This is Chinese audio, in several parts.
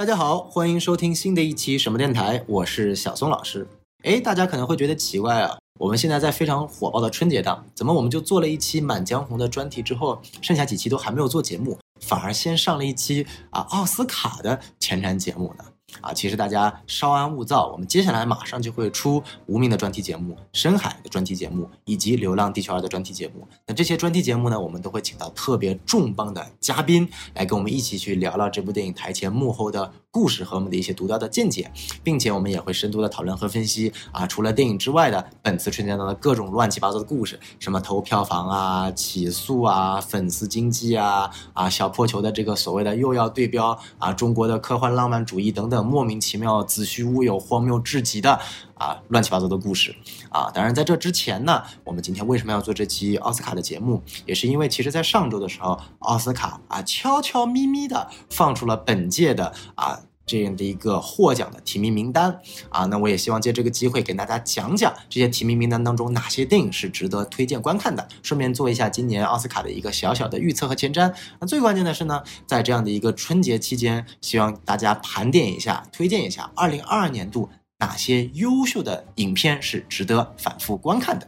大家好，欢迎收听新的一期什么电台，我是小松老师。哎，大家可能会觉得奇怪啊，我们现在在非常火爆的春节档，怎么我们就做了一期《满江红》的专题之后，剩下几期都还没有做节目，反而先上了一期啊奥斯卡的前瞻节目呢？啊，其实大家稍安勿躁，我们接下来马上就会出无名的专题节目、深海的专题节目以及《流浪地球二》的专题节目。那这些专题节目呢，我们都会请到特别重磅的嘉宾来跟我们一起去聊聊这部电影台前幕后的故事和我们的一些独到的见解，并且我们也会深度的讨论和分析啊，除了电影之外的本次春节档的各种乱七八糟的故事，什么投票房啊、起诉啊、粉丝经济啊、啊小破球的这个所谓的又要对标啊中国的科幻浪漫主义等等。莫名其妙、子虚乌有、荒谬至极的啊，乱七八糟的故事啊！当然，在这之前呢，我们今天为什么要做这期奥斯卡的节目，也是因为其实，在上周的时候，奥斯卡啊悄悄咪咪的放出了本届的啊。这样的一个获奖的提名名单啊，那我也希望借这个机会给大家讲讲这些提名名单当中哪些电影是值得推荐观看的，顺便做一下今年奥斯卡的一个小小的预测和前瞻。那最关键的是呢，在这样的一个春节期间，希望大家盘点一下，推荐一下2022年度哪些优秀的影片是值得反复观看的。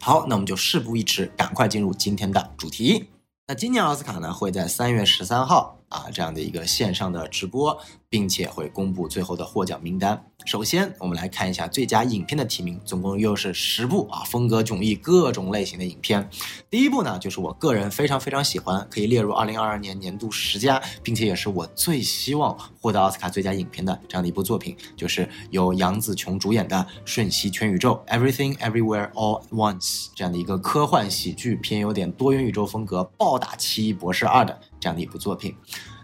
好，那我们就事不宜迟，赶快进入今天的主题。那今年奥斯卡呢，会在三月十三号。啊，这样的一个线上的直播，并且会公布最后的获奖名单。首先，我们来看一下最佳影片的提名，总共又是十部啊，风格迥异、各种类型的影片。第一部呢，就是我个人非常非常喜欢，可以列入二零二二年年度十佳，并且也是我最希望获得奥斯卡最佳影片的这样的一部作品，就是由杨紫琼主演的《瞬息全宇宙》（Everything Everywhere All At Once） 这样的一个科幻喜剧，偏有点多元宇宙风格，暴打奇异博士二的。这样的一部作品，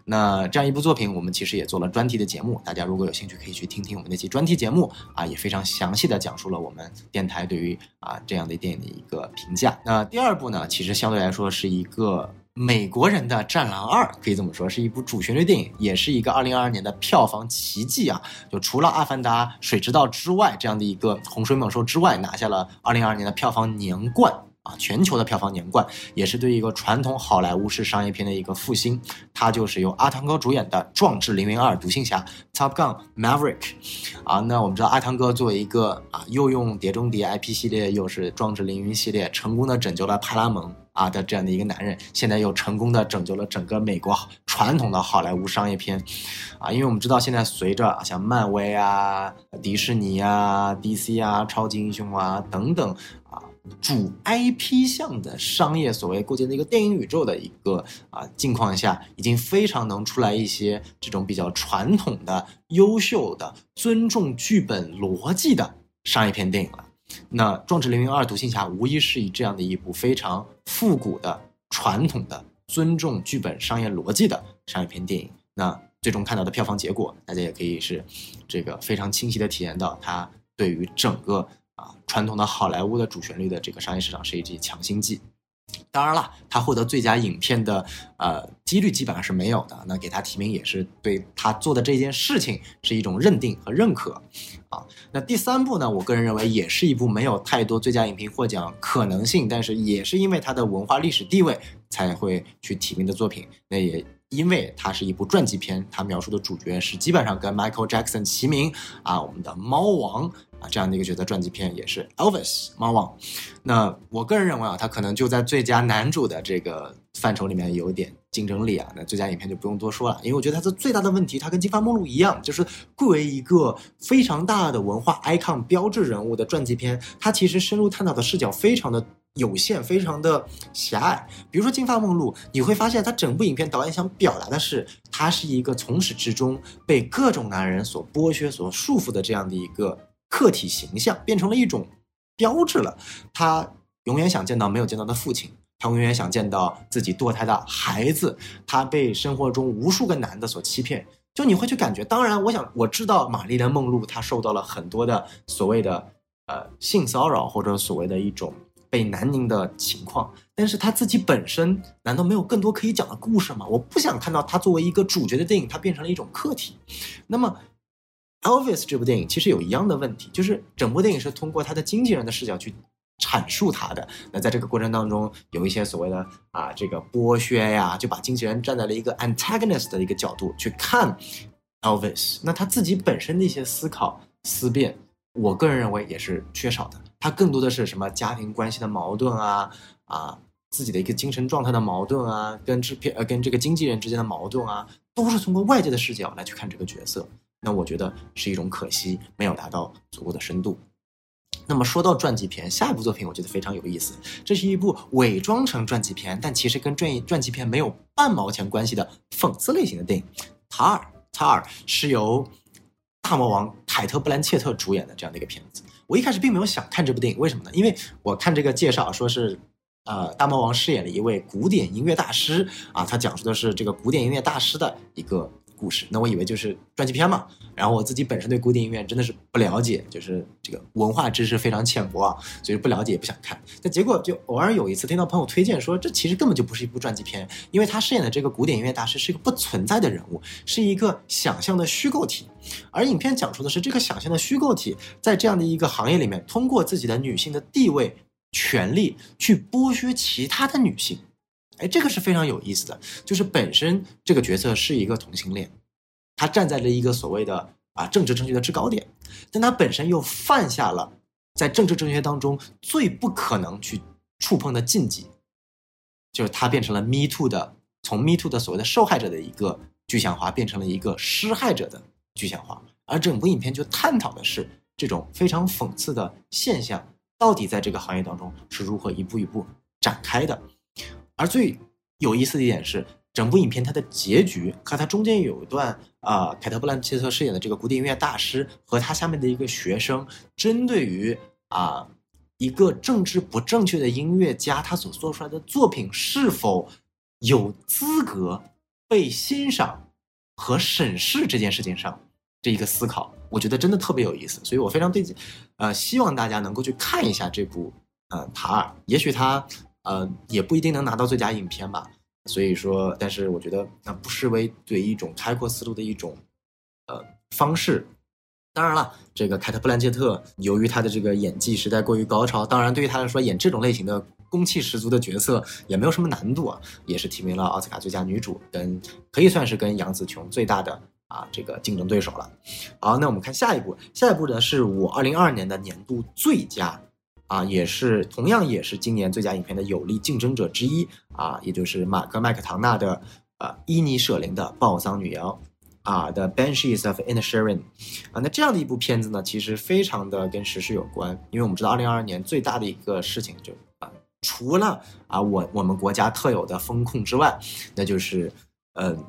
那这样一部作品，我们其实也做了专题的节目，大家如果有兴趣，可以去听听我们那期专题节目啊，也非常详细的讲述了我们电台对于啊这样的电影的一个评价。那第二部呢，其实相对来说是一个美国人的《战狼二》，可以这么说，是一部主旋律电影，也是一个二零二二年的票房奇迹啊！就除了《阿凡达》《水之道》之外，这样的一个洪水猛兽之外，拿下了二零二二年的票房年冠。啊，全球的票房年冠，也是对一个传统好莱坞式商业片的一个复兴。它就是由阿汤哥主演的《壮志凌云二：独行侠》（Top Gun Maverick）。啊，那我们知道阿汤哥作为一个啊，又用《碟中谍》IP 系列，又是《壮志凌云》系列，成功的拯救了派拉蒙啊的这样的一个男人，现在又成功的拯救了整个美国传统的好莱坞商业片。啊，因为我们知道现在随着像漫威啊、迪士尼啊、DC 啊、超级英雄啊等等。主 IP 向的商业所谓构建的一个电影宇宙的一个啊境况下，已经非常能出来一些这种比较传统的、优秀的、尊重剧本逻辑的商业片电影了。那《壮志凌云二：独行侠》无疑是以这样的一部非常复古的、传统的、尊重剧本商业逻辑的商业片电影。那最终看到的票房结果，大家也可以是这个非常清晰的体验到它对于整个。传统的好莱坞的主旋律的这个商业市场是一剂强心剂。当然了，他获得最佳影片的呃几率基本上是没有的。那给他提名也是对他做的这件事情是一种认定和认可。啊，那第三部呢，我个人认为也是一部没有太多最佳影片获奖可能性，但是也是因为它的文化历史地位才会去提名的作品。那也因为它是一部传记片，它描述的主角是基本上跟 Michael Jackson 齐名啊，我们的猫王。啊，这样的一个角色传记片也是 Elvis 猫王。那我个人认为啊，他可能就在最佳男主的这个范畴里面有一点竞争力啊。那最佳影片就不用多说了，因为我觉得他的最大的问题，他跟金发梦露一样，就是贵为一个非常大的文化 icon 标志人物的传记片，它其实深入探讨的视角非常的有限，非常的狭隘。比如说金发梦露，你会发现他整部影片导演想表达的是，他是一个从始至终被各种男人所剥削、所束缚的这样的一个。客体形象变成了一种标志了。他永远想见到没有见到的父亲，他永远想见到自己堕胎的孩子。他被生活中无数个男的所欺骗，就你会去感觉。当然，我想我知道玛丽莲梦露她受到了很多的所谓的呃性骚扰或者所谓的一种被男凝的情况，但是他自己本身难道没有更多可以讲的故事吗？我不想看到他作为一个主角的电影，他变成了一种客体。那么。Elvis 这部电影其实有一样的问题，就是整部电影是通过他的经纪人的视角去阐述他的。那在这个过程当中，有一些所谓的啊这个剥削呀，就把经纪人站在了一个 antagonist 的一个角度去看 Elvis，那他自己本身的一些思考思辨，我个人认为也是缺少的。他更多的是什么家庭关系的矛盾啊啊，自己的一个精神状态的矛盾啊，跟制片呃跟这个经纪人之间的矛盾啊，都是通过外界的视角来去看这个角色。那我觉得是一种可惜，没有达到足够的深度。那么说到传记片，下一部作品我觉得非常有意思，这是一部伪装成传记片，但其实跟传传记片没有半毛钱关系的讽刺类型的电影。塔尔，塔尔是由大魔王凯特·布兰切特主演的这样的一个片子。我一开始并没有想看这部电影，为什么呢？因为我看这个介绍说是，呃，大魔王饰演了一位古典音乐大师啊，他讲述的是这个古典音乐大师的一个。故事，那我以为就是传记片嘛。然后我自己本身对古典音乐真的是不了解，就是这个文化知识非常浅薄啊，所以不了解也不想看。但结果就偶尔有一次听到朋友推荐说，这其实根本就不是一部传记片，因为他饰演的这个古典音乐大师是一个不存在的人物，是一个想象的虚构体。而影片讲述的是这个想象的虚构体在这样的一个行业里面，通过自己的女性的地位、权利去剥削其他的女性。哎，这个是非常有意思的，就是本身这个角色是一个同性恋，他站在了一个所谓的啊政治正确的制高点，但他本身又犯下了在政治正确当中最不可能去触碰的禁忌，就是他变成了 Me Too 的，从 Me Too 的所谓的受害者的一个具象化，变成了一个施害者的具象化，而整部影片就探讨的是这种非常讽刺的现象，到底在这个行业当中是如何一步一步展开的。而最有意思的一点是，整部影片它的结局和它中间有一段啊，凯特·布兰切特饰演的这个古典音乐大师和他下面的一个学生，针对于啊一个政治不正确的音乐家，他所做出来的作品是否有资格被欣赏和审视这件事情上这一个思考，我觉得真的特别有意思，所以我非常对，呃，希望大家能够去看一下这部呃《塔尔》，也许他。呃，也不一定能拿到最佳影片吧。所以说，但是我觉得那不失为对一种开阔思路的一种呃方式。当然了，这个凯特·布兰切特由于她的这个演技实在过于高超，当然对于她来说演这种类型的攻气十足的角色也没有什么难度啊，也是提名了奥斯卡最佳女主，跟可以算是跟杨紫琼最大的啊这个竞争对手了。好，那我们看下一步，下一步呢是我二零二二年的年度最佳。啊，也是同样也是今年最佳影片的有力竞争者之一啊，也就是马克麦克唐纳的呃伊尼舍林的《暴丧女妖》啊的《Banshees of Inisherin》啊，那这样的一部片子呢，其实非常的跟时事有关，因为我们知道二零二二年最大的一个事情就啊，除了啊我我们国家特有的风控之外，那就是嗯。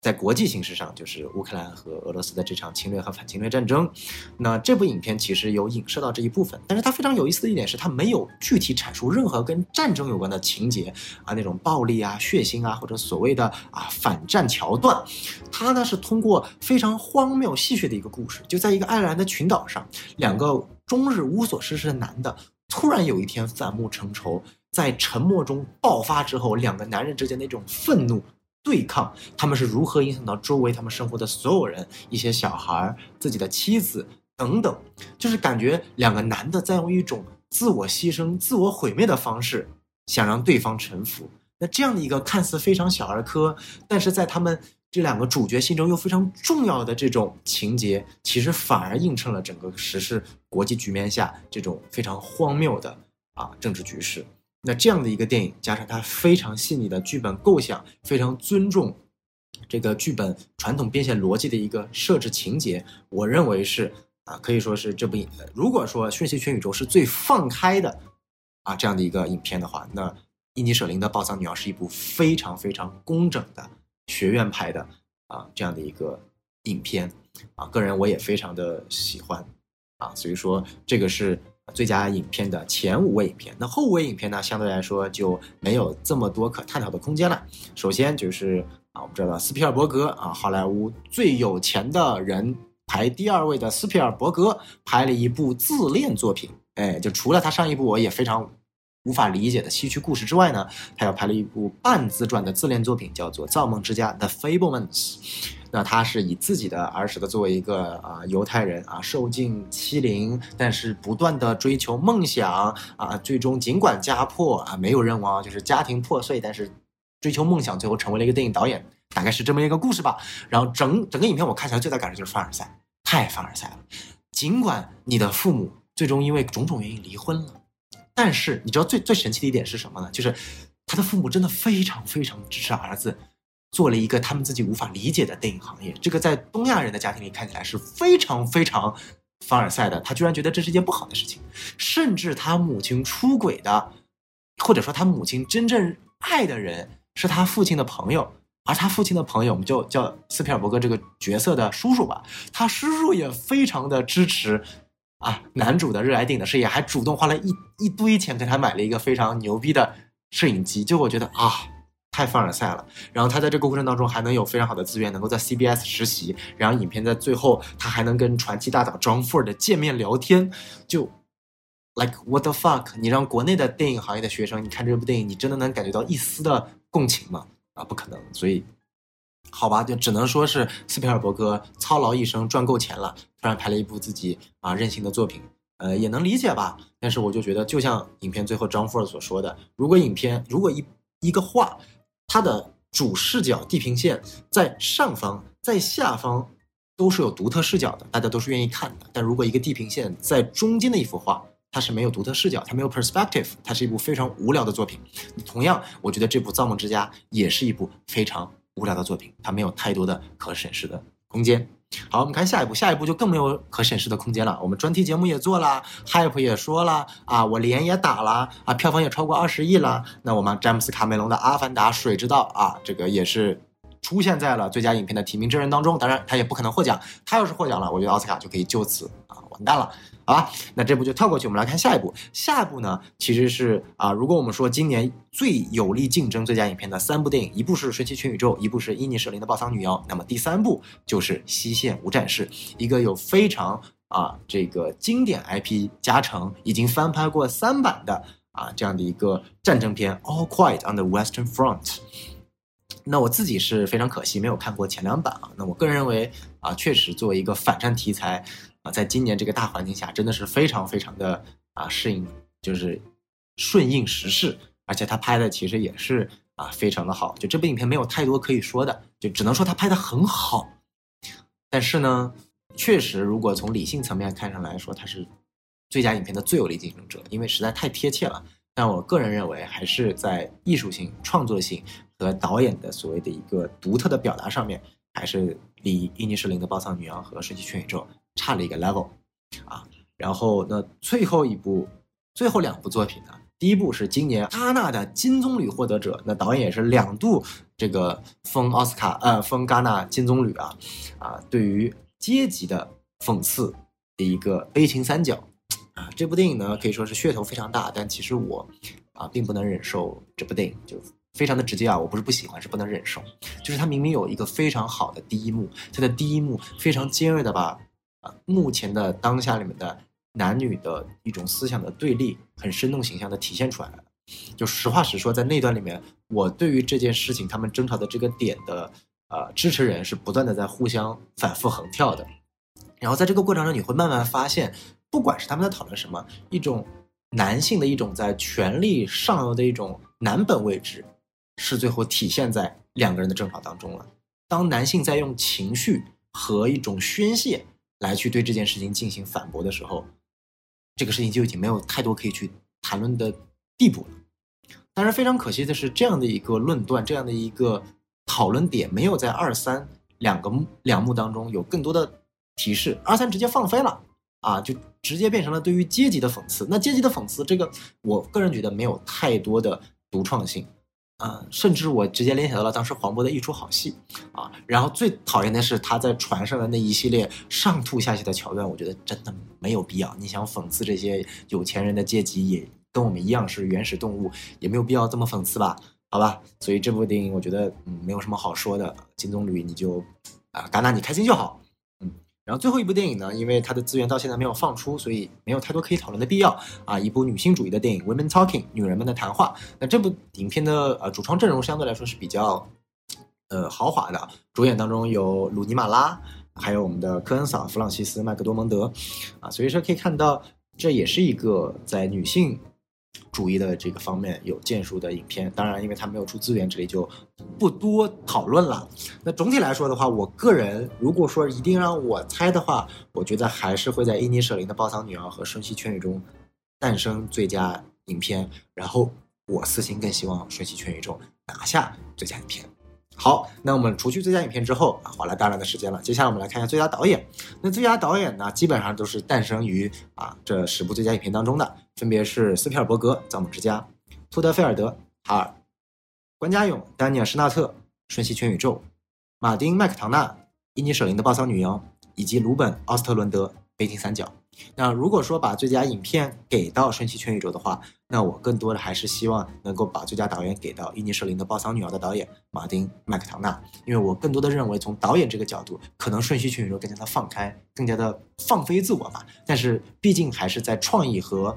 在国际形势上，就是乌克兰和俄罗斯的这场侵略和反侵略战争。那这部影片其实有影射到这一部分，但是它非常有意思的一点是，它没有具体阐述任何跟战争有关的情节啊，那种暴力啊、血腥啊，或者所谓的啊反战桥段。它呢是通过非常荒谬戏谑的一个故事，就在一个爱尔兰的群岛上，两个终日无所事事的男的，突然有一天反目成仇，在沉默中爆发之后，两个男人之间的那种愤怒。对抗他们是如何影响到周围他们生活的所有人，一些小孩、自己的妻子等等，就是感觉两个男的在用一种自我牺牲、自我毁灭的方式，想让对方臣服。那这样的一个看似非常小儿科，但是在他们这两个主角心中又非常重要的这种情节，其实反而映衬了整个时事国际局面下这种非常荒谬的啊政治局势。那这样的一个电影，加上它非常细腻的剧本构想，非常尊重这个剧本传统变现逻辑的一个设置情节，我认为是啊，可以说是这部影。如果说《瞬息全宇宙》是最放开的啊这样的一个影片的话，那伊尼舍林的《暴躁女妖》是一部非常非常工整的学院派的啊这样的一个影片啊，个人我也非常的喜欢啊，所以说这个是。最佳影片的前五位影片，那后五位影片呢？相对来说就没有这么多可探讨的空间了。首先就是啊，我们知道斯皮尔伯格啊，好莱坞最有钱的人排第二位的斯皮尔伯格拍了一部自恋作品，哎，就除了他上一部我也非常无法理解的西区故事之外呢，他又拍了一部半自传的自恋作品，叫做《造梦之家》The Fablemans。那他是以自己的儿时的作为一个啊犹太人啊受尽欺凌，但是不断的追求梦想啊，最终尽管家破啊没有人亡，就是家庭破碎，但是追求梦想，最后成为了一个电影导演大概是这么一个故事吧。然后整整个影片我看起来最大感受就是凡尔赛，太凡尔赛了。尽管你的父母最终因为种种原因离婚了，但是你知道最最神奇的一点是什么呢？就是他的父母真的非常非常支持儿子。做了一个他们自己无法理解的电影行业，这个在东亚人的家庭里看起来是非常非常凡尔赛的。他居然觉得这是一件不好的事情，甚至他母亲出轨的，或者说他母亲真正爱的人是他父亲的朋友，而他父亲的朋友，我们就叫斯皮尔伯格这个角色的叔叔吧。他叔叔也非常的支持啊男主的热爱电影的事业，还主动花了一一堆钱给他买了一个非常牛逼的摄影机。就我觉得啊。太凡尔赛了，然后他在这个过程当中还能有非常好的资源，能够在 CBS 实习，然后影片在最后他还能跟传奇大导 John Ford 的见面聊天，就 like what the fuck？你让国内的电影行业的学生你看这部电影，你真的能感觉到一丝的共情吗？啊，不可能。所以，好吧，就只能说是斯皮尔伯格操劳一生赚够钱了，突然拍了一部自己啊任性的作品，呃，也能理解吧。但是我就觉得，就像影片最后 John Ford 所说的，如果影片如果一一个画。它的主视角地平线在上方，在下方都是有独特视角的，大家都是愿意看的。但如果一个地平线在中间的一幅画，它是没有独特视角，它没有 perspective，它是一部非常无聊的作品。同样，我觉得这部《造梦之家》也是一部非常无聊的作品，它没有太多的可审视的空间。好，我们看下一步，下一步就更没有可审视的空间了。我们专题节目也做了，Hype 也说了啊，我脸也打了啊，票房也超过二十亿了。那我们詹姆斯卡梅隆的《阿凡达》，水之道啊，这个也是出现在了最佳影片的提名真人当中。当然，他也不可能获奖。他要是获奖了，我觉得奥斯卡就可以就此啊完蛋了。好吧，那这部就跳过去，我们来看下一部。下一部呢，其实是啊，如果我们说今年最有力竞争最佳影片的三部电影，一部是《神奇全宇宙》，一部是《伊尼舍林的暴丧女妖》，那么第三部就是《西线无战事》，一个有非常啊这个经典 IP 加成，已经翻拍过三版的啊这样的一个战争片，《All Quiet on the Western Front》。那我自己是非常可惜没有看过前两版啊。那我个人认为啊，确实作为一个反战题材。啊，在今年这个大环境下，真的是非常非常的啊适应，就是顺应时势，而且他拍的其实也是啊非常的好。就这部影片没有太多可以说的，就只能说他拍的很好。但是呢，确实如果从理性层面看上来说，他是最佳影片的最有力竞争者，因为实在太贴切了。但我个人认为，还是在艺术性、创作性和导演的所谓的一个独特的表达上面，还是离伊尼舍林的《暴躁女王》和《神奇全宇宙》。差了一个 level，啊，然后那最后一部、最后两部作品呢？第一部是今年戛纳的金棕榈获得者，那导演也是两度这个封奥斯卡，呃，封戛纳金棕榈啊，啊，对于阶级的讽刺的一个悲情三角，啊，这部电影呢可以说是噱头非常大，但其实我啊并不能忍受这部电影，就非常的直接啊，我不是不喜欢，是不能忍受，就是他明明有一个非常好的第一幕，他的第一幕非常尖锐的把。啊，目前的当下里面的男女的一种思想的对立，很生动形象的体现出来了。就实话实说，在那段里面，我对于这件事情他们争吵的这个点的呃支持人是不断的在互相反复横跳的。然后在这个过程中，你会慢慢发现，不管是他们在讨论什么，一种男性的一种在权力上游的一种男本位置，是最后体现在两个人的争吵当中了。当男性在用情绪和一种宣泄。来去对这件事情进行反驳的时候，这个事情就已经没有太多可以去谈论的地步了。当然，非常可惜的是，这样的一个论断，这样的一个讨论点，没有在二三两个两幕当中有更多的提示。二三直接放飞了啊，就直接变成了对于阶级的讽刺。那阶级的讽刺，这个我个人觉得没有太多的独创性。啊，甚至我直接联想到了当时黄渤的一出好戏，啊，然后最讨厌的是他在船上的那一系列上吐下泻的桥段，我觉得真的没有必要。你想讽刺这些有钱人的阶级，也跟我们一样是原始动物，也没有必要这么讽刺吧？好吧，所以这部电影我觉得嗯没有什么好说的。金棕榈你就啊，戛纳你开心就好。然后最后一部电影呢，因为它的资源到现在没有放出，所以没有太多可以讨论的必要啊。一部女性主义的电影《Women Talking》，女人们的谈话。那这部影片的呃主创阵容相对来说是比较呃豪华的，主演当中有鲁尼马拉，还有我们的科恩嫂弗朗西斯麦克多蒙德啊。所以说可以看到，这也是一个在女性主义的这个方面有建树的影片。当然，因为它没有出资源，这里就不多讨论了。那总体来说的话，我个人如果说一定让我猜的话，我觉得还是会在伊尼舍林的暴桑女王和瞬息全宇宙诞生最佳影片。然后我私心更希望瞬息全宇宙拿下最佳影片。好，那我们除去最佳影片之后啊，花了大量的时间了。接下来我们来看一下最佳导演。那最佳导演呢，基本上都是诞生于啊这十部最佳影片当中的，分别是斯皮尔伯格《造梦之家》、托德菲尔德《哈尔》、关家勇、丹尼尔施纳特《瞬息全宇宙》、马丁麦克唐纳《伊尼舍林的暴躁女妖》，以及鲁本奥斯特伦德《北京三角》。那如果说把最佳影片给到《瞬息全宇宙》的话，那我更多的还是希望能够把最佳导演给到《伊尼舍林的暴桑女儿》的导演马丁麦克唐纳，因为我更多的认为从导演这个角度，可能《瞬息全宇宙》更加的放开，更加的放飞自我吧。但是毕竟还是在创意和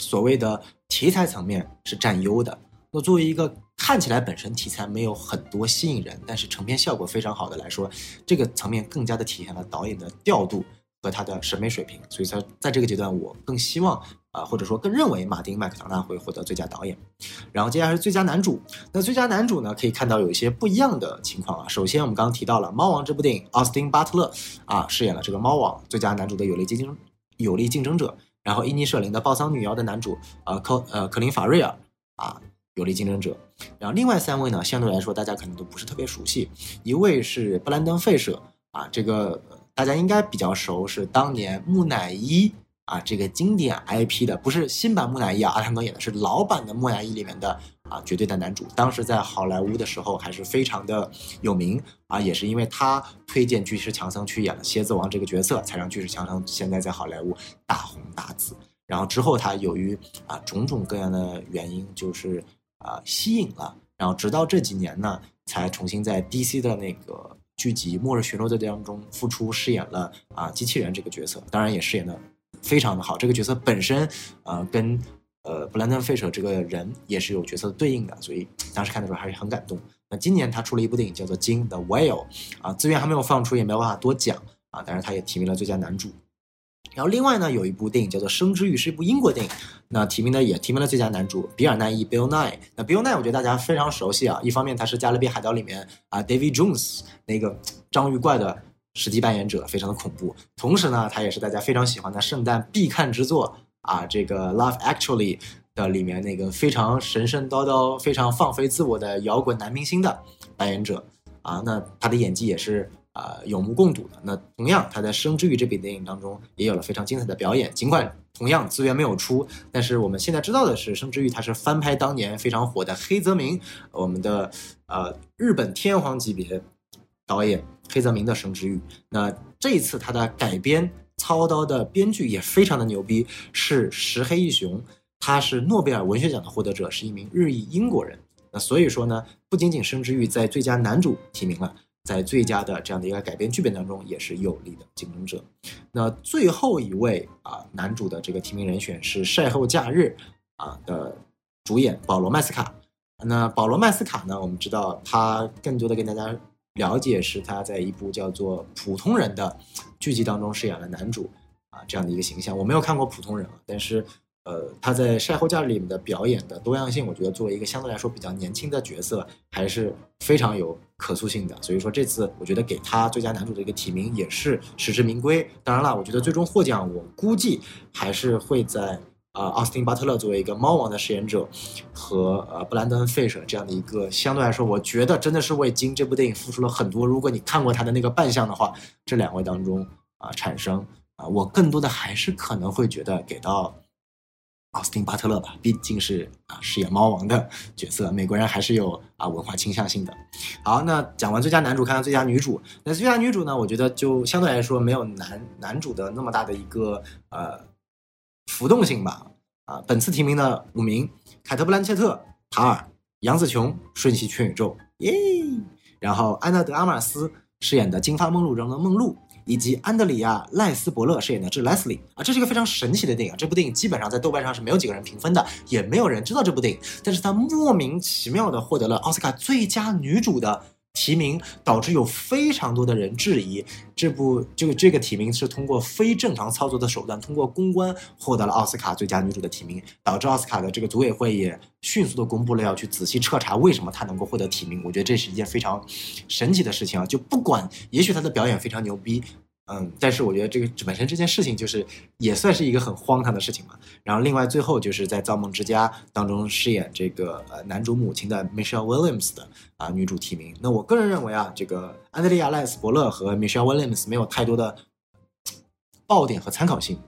所谓的题材层面是占优的。那作为一个看起来本身题材没有很多吸引人，但是成片效果非常好的来说，这个层面更加的体现了导演的调度。和他的审美水平，所以说在这个阶段，我更希望啊，或者说更认为马丁麦克唐纳会获得最佳导演。然后接下来是最佳男主，那最佳男主呢，可以看到有一些不一样的情况啊。首先我们刚刚提到了《猫王》这部电影，奥斯汀·巴特勒啊饰演了这个猫王最佳男主的有力竞争有力竞争者。然后伊尼舍林的《暴桑女妖》的男主呃科呃克林法瑞尔啊有力竞争者。然后另外三位呢，相对来说大家可能都不是特别熟悉，一位是布兰登·费舍啊这个。大家应该比较熟，是当年木乃伊啊这个经典 IP 的，不是新版木乃伊啊，阿汤哥演的是老版的木乃伊里面的啊绝对的男主。当时在好莱坞的时候还是非常的有名啊，也是因为他推荐巨石强森去演了蝎子王这个角色，才让巨石强森现在在好莱坞大红大紫。然后之后他由于啊种种各样的原因，就是啊吸引了，然后直到这几年呢，才重新在 DC 的那个。剧集《末日巡逻队》当中复出饰演了啊机器人这个角色，当然也饰演的非常的好。这个角色本身，呃，跟呃布兰登·费舍这个人也是有角色对应的，所以当时看的时候还是很感动。那今年他出了一部电影叫做《金 The Whale》，啊，资源还没有放出，也没有办法多讲啊，但是他也提名了最佳男主。然后另外呢，有一部电影叫做《生之欲》，是一部英国电影，那提名的也提名了最佳男主比尔奈伊 Bill Nye。那 Bill Nye 我觉得大家非常熟悉啊，一方面他是《加勒比海盗》里面啊 David Jones 那个章鱼怪的实际扮演者，非常的恐怖。同时呢，他也是大家非常喜欢的圣诞必看之作啊，这个《Love Actually》的里面那个非常神神叨叨、非常放飞自我的摇滚男明星的扮演者啊，那他的演技也是。啊，有目共睹的。那同样，他在《生之欲》这部电影当中也有了非常精彩的表演。尽管同样资源没有出，但是我们现在知道的是，《生之欲》它是翻拍当年非常火的黑泽明，我们的呃日本天皇级别导演黑泽明的《生之欲》。那这一次他的改编操刀的编剧也非常的牛逼，是石黑一雄，他是诺贝尔文学奖的获得者，是一名日裔英国人。那所以说呢，不仅仅《生之欲》在最佳男主提名了。在最佳的这样的一个改编剧本当中，也是有力的竞争者。那最后一位啊，男主的这个提名人选是《晒后假日》啊的主演保罗·麦斯卡。那保罗·麦斯卡呢，我们知道他更多的跟大家了解是他在一部叫做《普通人》的剧集当中饰演了男主啊这样的一个形象。我没有看过《普通人》啊，但是。呃，他在《晒后假日》里面的表演的多样性，我觉得作为一个相对来说比较年轻的角色，还是非常有可塑性的。所以说这次我觉得给他最佳男主的一个提名也是实至名归。当然了，我觉得最终获奖，我估计还是会在啊奥斯汀·巴特勒作为一个猫王的饰演者和呃布兰登·费舍这样的一个相对来说，我觉得真的是为《金》这部电影付出了很多。如果你看过他的那个扮相的话，这两位当中啊产生啊，我更多的还是可能会觉得给到。奥斯汀·巴特勒吧，毕竟是啊饰演猫王的角色，美国人还是有啊文化倾向性的。好，那讲完最佳男主，看看最佳女主。那最佳女主呢？我觉得就相对来说没有男男主的那么大的一个呃浮动性吧。啊，本次提名的五名：凯特·布兰切特、塔尔、杨紫琼、瞬息全宇宙，耶！然后安娜·德阿玛斯饰演的《金发梦露》中的梦露。以及安德里亚·赖斯伯勒饰演的这 Leslie 啊，这是一个非常神奇的电影。这部电影基本上在豆瓣上是没有几个人评分的，也没有人知道这部电影。但是它莫名其妙的获得了奥斯卡最佳女主的提名，导致有非常多的人质疑这部这个这个提名是通过非正常操作的手段，通过公关获得了奥斯卡最佳女主的提名，导致奥斯卡的这个组委会也迅速的公布了要去仔细彻查为什么她能够获得提名。我觉得这是一件非常神奇的事情啊！就不管，也许她的表演非常牛逼。嗯，但是我觉得这个本身这件事情就是也算是一个很荒唐的事情嘛。然后另外最后就是在《造梦之家》当中饰演这个呃男主母亲的 Michelle Williams 的啊女主提名。那我个人认为啊，这个安德烈亚·赖斯伯勒和 Michelle Williams 没有太多的爆点和参考性，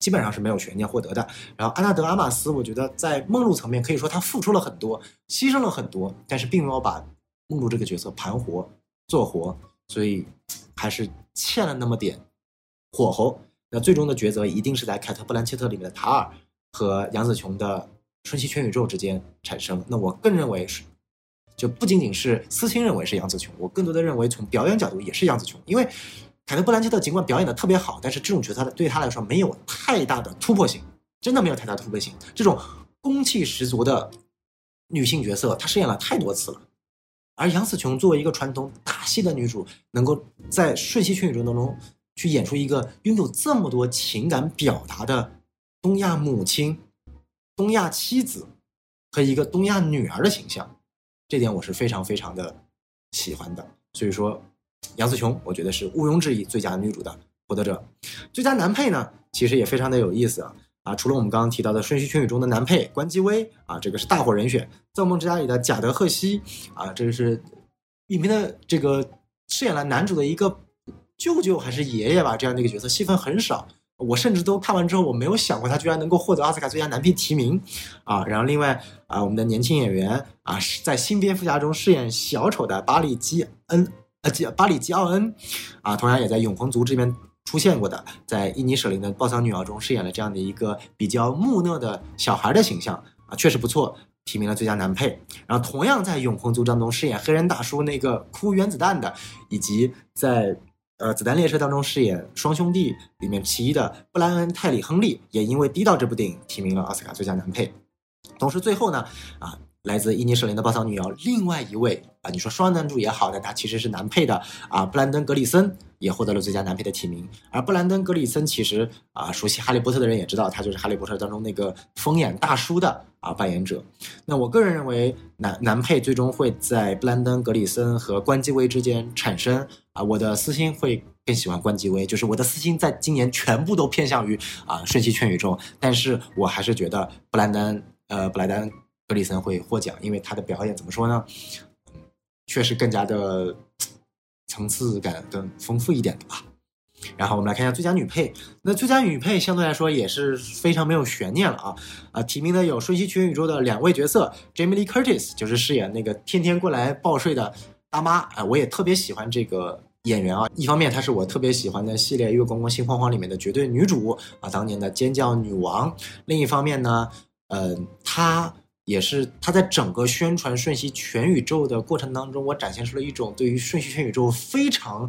基本上是没有悬念获得的。然后安娜德·阿玛斯，我觉得在梦露层面可以说她付出了很多，牺牲了很多，但是并没有把梦露这个角色盘活做活，所以还是。欠了那么点火候，那最终的抉择一定是在凯特·布兰切特里面的塔尔和杨紫琼的《瞬息全宇宙》之间产生。那我更认为是，就不仅仅是私心认为是杨紫琼，我更多的认为从表演角度也是杨紫琼。因为凯特·布兰切特尽管表演的特别好，但是这种角色对她来说没有太大的突破性，真的没有太大突破性。这种攻气十足的女性角色，她饰演了太多次了。而杨紫琼作为一个传统打戏的女主，能够在《瞬息全宇宙》当中去演出一个拥有这么多情感表达的东亚母亲、东亚妻子和一个东亚女儿的形象，这点我是非常非常的喜欢的。所以说，杨紫琼我觉得是毋庸置疑最佳女主的获得者。最佳男配呢，其实也非常的有意思啊。啊，除了我们刚刚提到的《瞬息全宇宙》的男配关继威啊，这个是大伙人选；《造梦之家》里的贾德·赫西啊，这个是影片的这个饰演了男主的一个舅舅还是爷爷吧，这样的一个角色，戏份很少。我甚至都看完之后，我没有想过他居然能够获得奥斯卡最佳男配提名啊。然后另外啊，我们的年轻演员啊，在《新蝙蝠侠》中饰演小丑的巴里基恩呃基巴里基奥恩啊，同样也在《永恒族》这边。出现过的，在伊尼舍林的《暴躁女儿》中饰演了这样的一个比较木讷的小孩的形象啊，确实不错，提名了最佳男配。然后同样在《永恒族》当中饰演黑人大叔那个哭原子弹的，以及在呃《子弹列车》当中饰演双兄弟里面其一的布莱恩·泰里·亨利，也因为《低到》这部电影提名了奥斯卡最佳男配。同时最后呢，啊。来自伊尼舍林的暴躁女妖，另外一位啊，你说双男主也好，但他其实是男配的啊，布兰登·格里森也获得了最佳男配的提名。而布兰登·格里森其实啊，熟悉《哈利波特》的人也知道，他就是《哈利波特》当中那个疯眼大叔的啊扮演者。那我个人认为，男男配最终会在布兰登·格里森和关继威之间产生啊，我的私心会更喜欢关继威，就是我的私心在今年全部都偏向于啊《瞬息全宇宙》，但是我还是觉得布兰登呃布莱登。格里森会获奖，因为他的表演怎么说呢？确实更加的层次感更丰富一点的吧。然后我们来看一下最佳女配，那最佳女配相对来说也是非常没有悬念了啊啊！提名的有《瞬息全宇宙》的两位角色，Jamie Lee Curtis 就是饰演那个天天过来报税的大妈啊，我也特别喜欢这个演员啊。一方面她是我特别喜欢的系列《月光光心慌慌》里面的绝对女主啊，当年的尖叫女王。另一方面呢，嗯，她。也是他在整个宣传《瞬息全宇宙》的过程当中，我展现出了一种对于《瞬息全宇宙》非常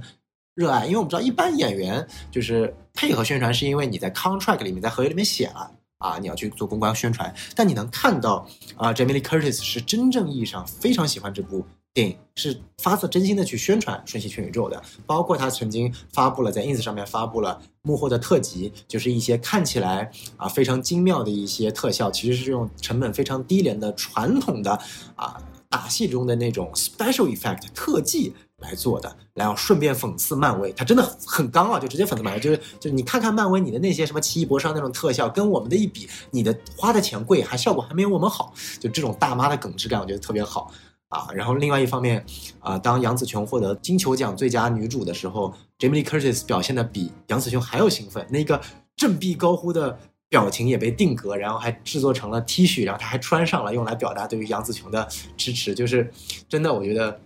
热爱。因为我们知道，一般演员就是配合宣传，是因为你在 contract 里面，在合约里面写了啊，你要去做公关宣传。但你能看到啊，Jamie Lee Curtis 是真正意义上非常喜欢这部。电影是发自真心的去宣传《瞬息全宇宙》的，包括他曾经发布了在 ins 上面发布了幕后的特辑，就是一些看起来啊非常精妙的一些特效，其实是用成本非常低廉的传统的啊打戏中的那种 special effect 特技来做的，然后顺便讽刺漫威，他真的很刚啊，就直接讽刺漫威，就是就是你看看漫威你的那些什么奇异博士那种特效，跟我们的一比，你的花的钱贵，还效果还没有我们好，就这种大妈的耿直感，我觉得特别好。啊，然后另外一方面，啊，当杨紫琼获得金球奖最佳女主的时候，Jamie Lee Curtis 表现的比杨紫琼还要兴奋，那个振臂高呼的表情也被定格，然后还制作成了 T 恤，然后他还穿上了，用来表达对于杨紫琼的支持，就是真的，我觉得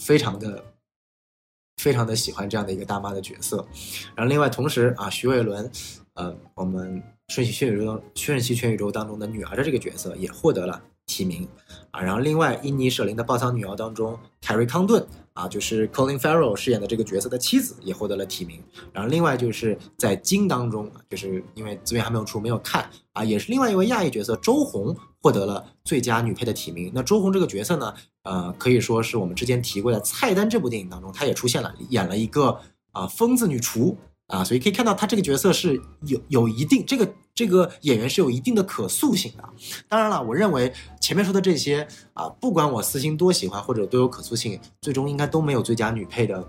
非常的非常的喜欢这样的一个大妈的角色。然后另外同时啊，徐伟伦，呃，我们《瞬息全宇宙》《瞬息全宇宙》当中的女儿的这个角色也获得了。提名啊，然后另外，印尼舍林的《暴躁女妖》当中，凯瑞康顿啊，就是 Colin Farrell 饰演的这个角色的妻子，也获得了提名。然后另外就是在金当中，就是因为资源还没有出，没有看啊，也是另外一位亚裔角色周红获得了最佳女配的提名。那周红这个角色呢，呃，可以说是我们之前提过的《菜单》这部电影当中，她也出现了，演了一个啊疯子女厨啊，所以可以看到他这个角色是有有一定这个这个演员是有一定的可塑性的。当然了，我认为前面说的这些啊，不管我私心多喜欢或者多有可塑性，最终应该都没有最佳女配的。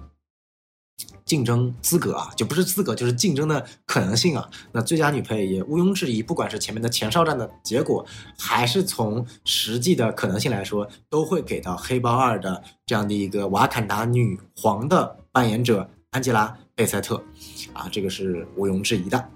竞争资格啊，就不是资格，就是竞争的可能性啊。那最佳女配也毋庸置疑，不管是前面的前哨战的结果，还是从实际的可能性来说，都会给到《黑豹二》的这样的一个瓦坎达女皇的扮演者安吉拉·贝塞特，啊，这个是毋庸置疑的。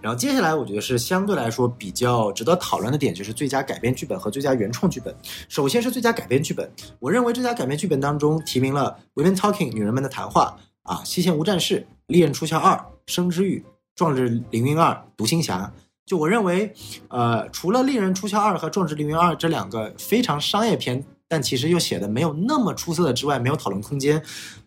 然后接下来，我觉得是相对来说比较值得讨论的点，就是最佳改编剧本和最佳原创剧本。首先是最佳改编剧本，我认为最佳改编剧本当中提名了《Women Talking》女人们的谈话。啊，西线无战事、利刃出鞘二、生之欲、壮志凌云二、独行侠。就我认为，呃，除了利刃出鞘二和壮志凌云二这两个非常商业片，但其实又写的没有那么出色的之外，没有讨论空间。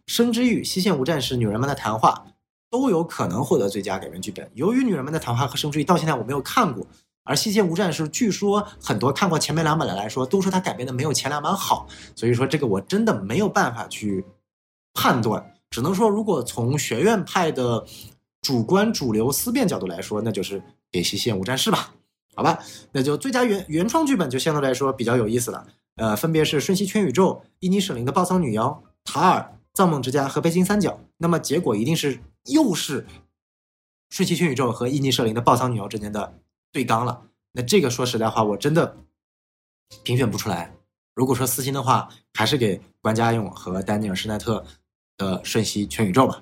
生之欲、西线无战事、女人们的谈话都有可能获得最佳改编剧本。由于女人们的谈话和生之欲到现在我没有看过，而西线无战事据说很多看过前面两本的来说，都说它改编的没有前两版好，所以说这个我真的没有办法去判断。只能说，如果从学院派的主观主流思辨角度来说，那就是给西线无战事吧，好吧？那就最佳原原创剧本就相对来说比较有意思了，呃，分别是《瞬息全宇宙》、伊尼舍林的《暴桑女妖》、塔尔、造梦之家和《背心三角》。那么结果一定是又是《瞬息全宇宙》和伊尼舍林的《暴桑女妖》之间的对刚了。那这个说实在话，我真的评选不出来。如果说私心的话，还是给关家勇和丹尼尔施奈特。的瞬息全宇宙吧。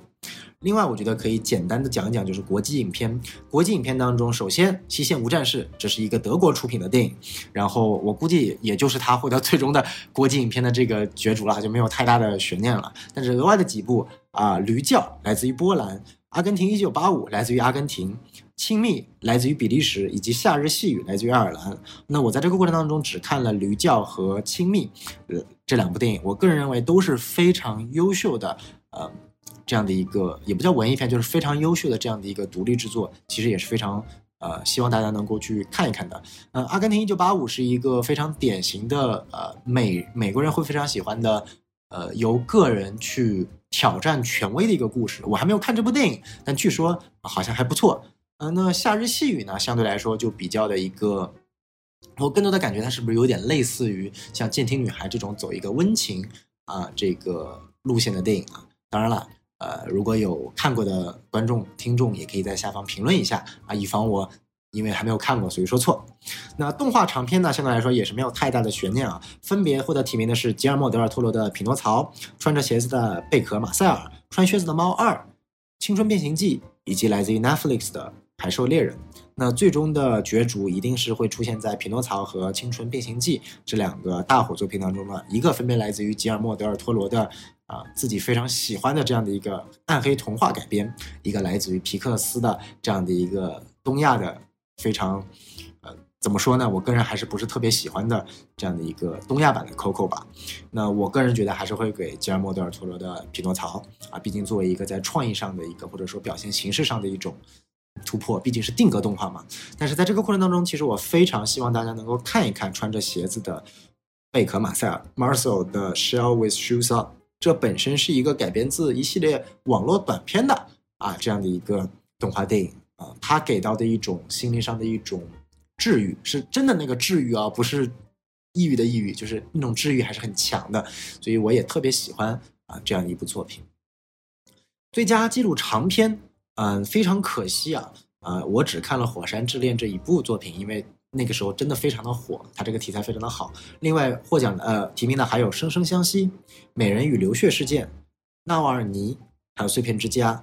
另外，我觉得可以简单的讲一讲，就是国际影片。国际影片当中，首先《西线无战事》这是一个德国出品的电影，然后我估计也就是他获得最终的国际影片的这个角逐了，就没有太大的悬念了。但是额外的几部啊，《驴叫》来自于波兰，《阿根廷一九八五》来自于阿根廷，《亲密》来自于比利时，以及《夏日细雨》来自于爱尔兰。那我在这个过程当中只看了《驴叫》和《亲密》呃这两部电影，我个人认为都是非常优秀的。呃，这样的一个也不叫文艺片，就是非常优秀的这样的一个独立制作，其实也是非常呃希望大家能够去看一看的。呃，《阿根廷一九八五》是一个非常典型的呃美美国人会非常喜欢的呃由个人去挑战权威的一个故事。我还没有看这部电影，但据说好像还不错。呃，那《夏日细雨》呢，相对来说就比较的一个，我更多的感觉它是不是有点类似于像《监听女孩》这种走一个温情啊这个路线的电影啊？当然了，呃，如果有看过的观众、听众，也可以在下方评论一下啊，以防我因为还没有看过，所以说错。那动画长片呢，相对来说也是没有太大的悬念啊。分别获得提名的是吉尔莫·德尔·托罗的《匹诺曹》，穿着鞋子的贝壳·马塞尔，穿靴子的猫二，《青春变形记》，以及来自于 Netflix 的《海兽猎人》。那最终的角逐一定是会出现在《匹诺曹》和《青春变形记》这两个大火作品当中的一个，分别来自于吉尔莫·德尔·托罗的。啊，自己非常喜欢的这样的一个暗黑童话改编，一个来自于皮克斯的这样的一个东亚的非常，呃，怎么说呢？我个人还是不是特别喜欢的这样的一个东亚版的 Coco 吧。那我个人觉得还是会给吉尔莫·德尔·托罗的《匹诺曹》啊，毕竟作为一个在创意上的一个或者说表现形式上的一种突破，毕竟是定格动画嘛。但是在这个过程当中，其实我非常希望大家能够看一看穿着鞋子的贝壳·马塞尔 （Marcel） 的《Shell with Shoes Up》。这本身是一个改编自一系列网络短片的啊，这样的一个动画电影啊，它给到的一种心灵上的一种治愈，是真的那个治愈啊，不是抑郁的抑郁，就是那种治愈还是很强的，所以我也特别喜欢啊这样一部作品。最佳纪录长片，嗯，非常可惜啊，啊，我只看了《火山之恋》这一部作品，因为。那个时候真的非常的火，它这个题材非常的好。另外获奖的呃提名的还有《生生相惜》《美人与流血事件》《纳瓦尔尼》还有《碎片之家》。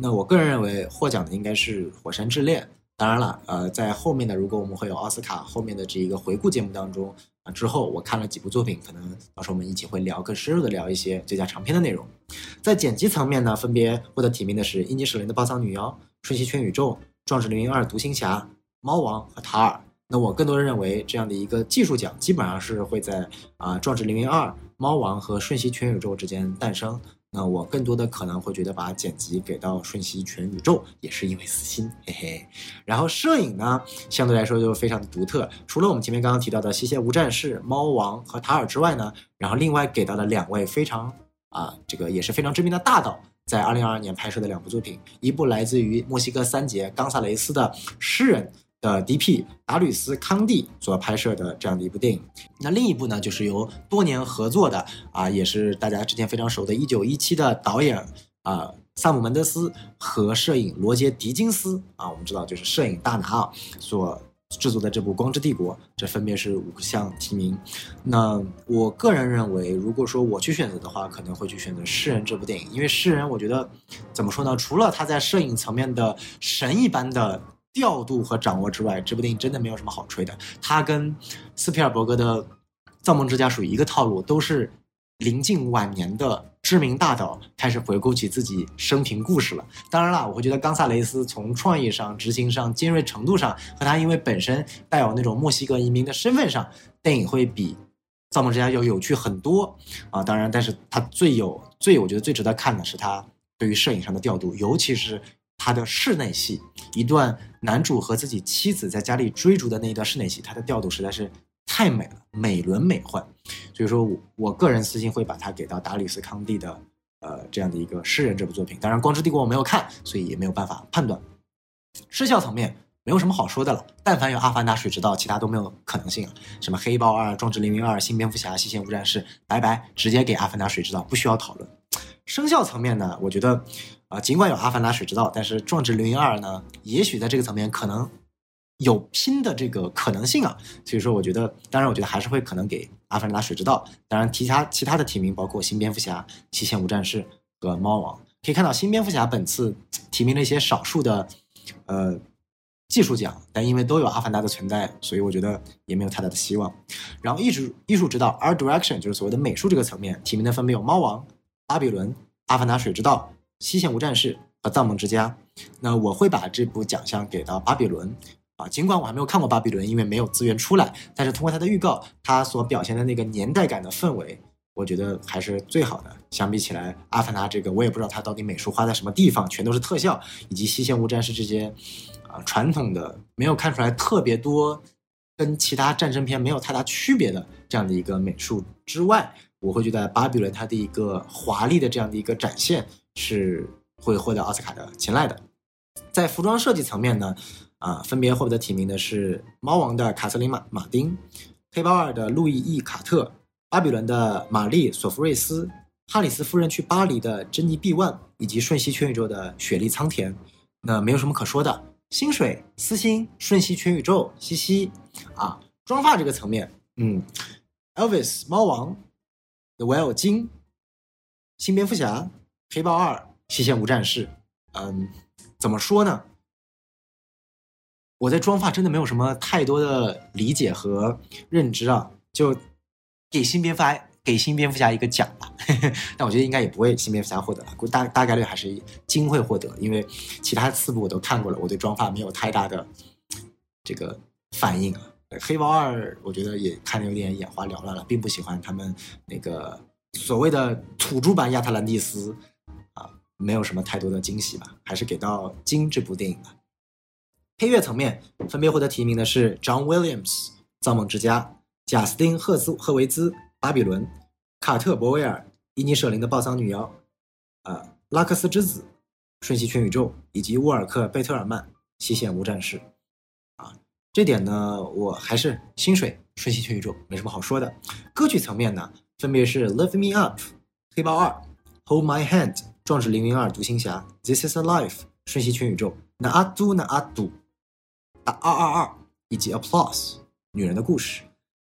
那我个人认为获奖的应该是《火山之恋》。当然了，呃，在后面的如果我们会有奥斯卡后面的这一个回顾节目当中啊，之后我看了几部作品，可能到时候我们一起会聊更深入的聊一些最佳长片的内容。在剪辑层面呢，分别获得提名的是《伊尼舍林的暴躁女妖》《瞬息全宇宙》《壮志凌云二》《独行侠》《猫王》和《塔尔》。那我更多认为，这样的一个技术奖基本上是会在啊《壮志凌云二》《猫王》和《瞬息全宇宙》之间诞生那我更多的可能会觉得把剪辑给到瞬息全宇宙，也是因为私心，嘿嘿。然后摄影呢，相对来说就非常的独特。除了我们前面刚刚提到的《西线无战事》、猫王和塔尔之外呢，然后另外给到了两位非常啊，这个也是非常知名的大导，在二零二二年拍摄的两部作品，一部来自于墨西哥三杰冈萨雷斯的《诗人》。的 D.P. 达吕斯康蒂所拍摄的这样的一部电影，那另一部呢，就是由多年合作的啊，也是大家之前非常熟的1917的导演啊萨姆门德斯和摄影罗杰狄金斯啊，我们知道就是摄影大拿啊所制作的这部《光之帝国》，这分别是五项提名。那我个人认为，如果说我去选择的话，可能会去选择《诗人》这部电影，因为《诗人》我觉得怎么说呢？除了他在摄影层面的神一般的。调度和掌握之外，这部电影真的没有什么好吹的。它跟斯皮尔伯格的《造梦之家》属于一个套路，都是临近晚年的知名大导开始回顾起自己生平故事了。当然了，我会觉得冈萨雷斯从创意上、执行上、尖锐程度上，和他因为本身带有那种墨西哥移民的身份上，电影会比《造梦之家》要有趣很多啊。当然，但是他最有最我觉得最值得看的是他对于摄影上的调度，尤其是。他的室内戏，一段男主和自己妻子在家里追逐的那一段室内戏，他的调度实在是太美了，美轮美奂。所以说，我我个人私心会把它给到达里斯康蒂的，呃，这样的一个诗人这部作品。当然，《光之帝国》我没有看，所以也没有办法判断。视效层面没有什么好说的了，但凡有《阿凡达》《水之道》，其他都没有可能性啊。什么《黑豹二》《壮志凌云二》《新蝙蝠侠》《西线无战事》，拜拜，直接给《阿凡达》《水之道》，不需要讨论。声效层面呢，我觉得。啊，尽管有《阿凡达：水之道》，但是《壮志凌云二》呢，也许在这个层面可能有拼的这个可能性啊。所以说，我觉得，当然，我觉得还是会可能给《阿凡达：水之道》。当然，其他其他的提名包括《新蝙蝠侠》《西线无战事》和《猫王》。可以看到，《新蝙蝠侠》本次提名了一些少数的呃技术奖，但因为都有《阿凡达》的存在，所以我觉得也没有太大的希望。然后，艺术艺术指导 （Art Direction） 就是所谓的美术这个层面，提名的分别有《猫王》《巴比伦》《阿凡达：水之道》。西线无战事和造梦之家，那我会把这部奖项给到巴比伦啊。尽管我还没有看过巴比伦，因为没有资源出来，但是通过它的预告，它所表现的那个年代感的氛围，我觉得还是最好的。相比起来，阿凡达这个我也不知道它到底美术花在什么地方，全都是特效，以及西线无战事这些啊传统的没有看出来特别多跟其他战争片没有太大区别的这样的一个美术之外，我会觉得巴比伦它的一个华丽的这样的一个展现。是会获得奥斯卡的青睐的，在服装设计层面呢，啊，分别获得提名的是《猫王》的卡瑟琳马马丁，《黑豹二》的路易伊卡特，《巴比伦》的玛丽索弗瑞斯，《哈里斯夫人去巴黎》的珍妮毕万，以及《瞬息全宇宙》的雪莉苍田。那没有什么可说的，薪水私心，《瞬息全宇宙》嘻嘻啊，妆发这个层面，嗯，Elvis 猫王，The Well 金，新蝙蝠侠。黑豹二、西线无战事，嗯，怎么说呢？我对妆发真的没有什么太多的理解和认知啊，就给新蝙蝠给新蝙蝠侠一个奖吧。但我觉得应该也不会新蝙蝠侠获得了，大大概率还是金会获得，因为其他四部我都看过了，我对妆发没有太大的这个反应啊。黑豹二我觉得也看的有点眼花缭乱了，并不喜欢他们那个所谓的土著版亚特兰蒂斯。没有什么太多的惊喜吧，还是给到《金》这部电影吧。配乐层面分别获得提名的是 John Williams《造梦之家》、贾斯汀·赫兹赫维兹《巴比伦》、卡特·博威尔《伊尼舍林的暴桑女妖》、呃拉克斯之子《瞬息全宇宙》以及沃尔克·贝特尔曼《西线无战事》。啊，这点呢，我还是薪水《瞬息全宇宙》没什么好说的。歌曲层面呢，分别是《Lift Me Up》、黑豹二、Hold My Hand。壮志凌云二、独行侠、This is a life、瞬息全宇宙、那阿杜那阿杜、打二二二以及 Applause、女人的故事。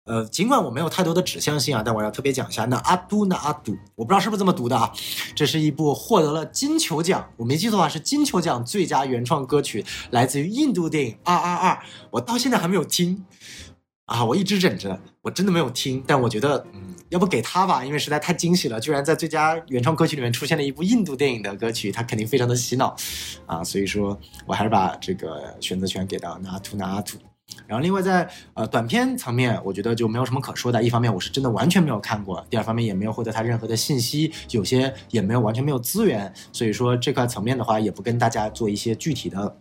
呃，尽管我没有太多的指向性啊，但我要特别讲一下那阿杜那阿杜，我不知道是不是这么读的啊。这是一部获得了金球奖，我没记错的话是金球奖最佳原创歌曲，来自于印度电影二二二。我到现在还没有听啊，我一直忍着，我真的没有听，但我觉得嗯。要不给他吧，因为实在太惊喜了，居然在最佳原创歌曲里面出现了一部印度电影的歌曲，他肯定非常的洗脑，啊，所以说我还是把这个选择权给到那图那图。然后另外在呃短片层面，我觉得就没有什么可说的。一方面我是真的完全没有看过，第二方面也没有获得他任何的信息，有些也没有完全没有资源，所以说这块层面的话，也不跟大家做一些具体的。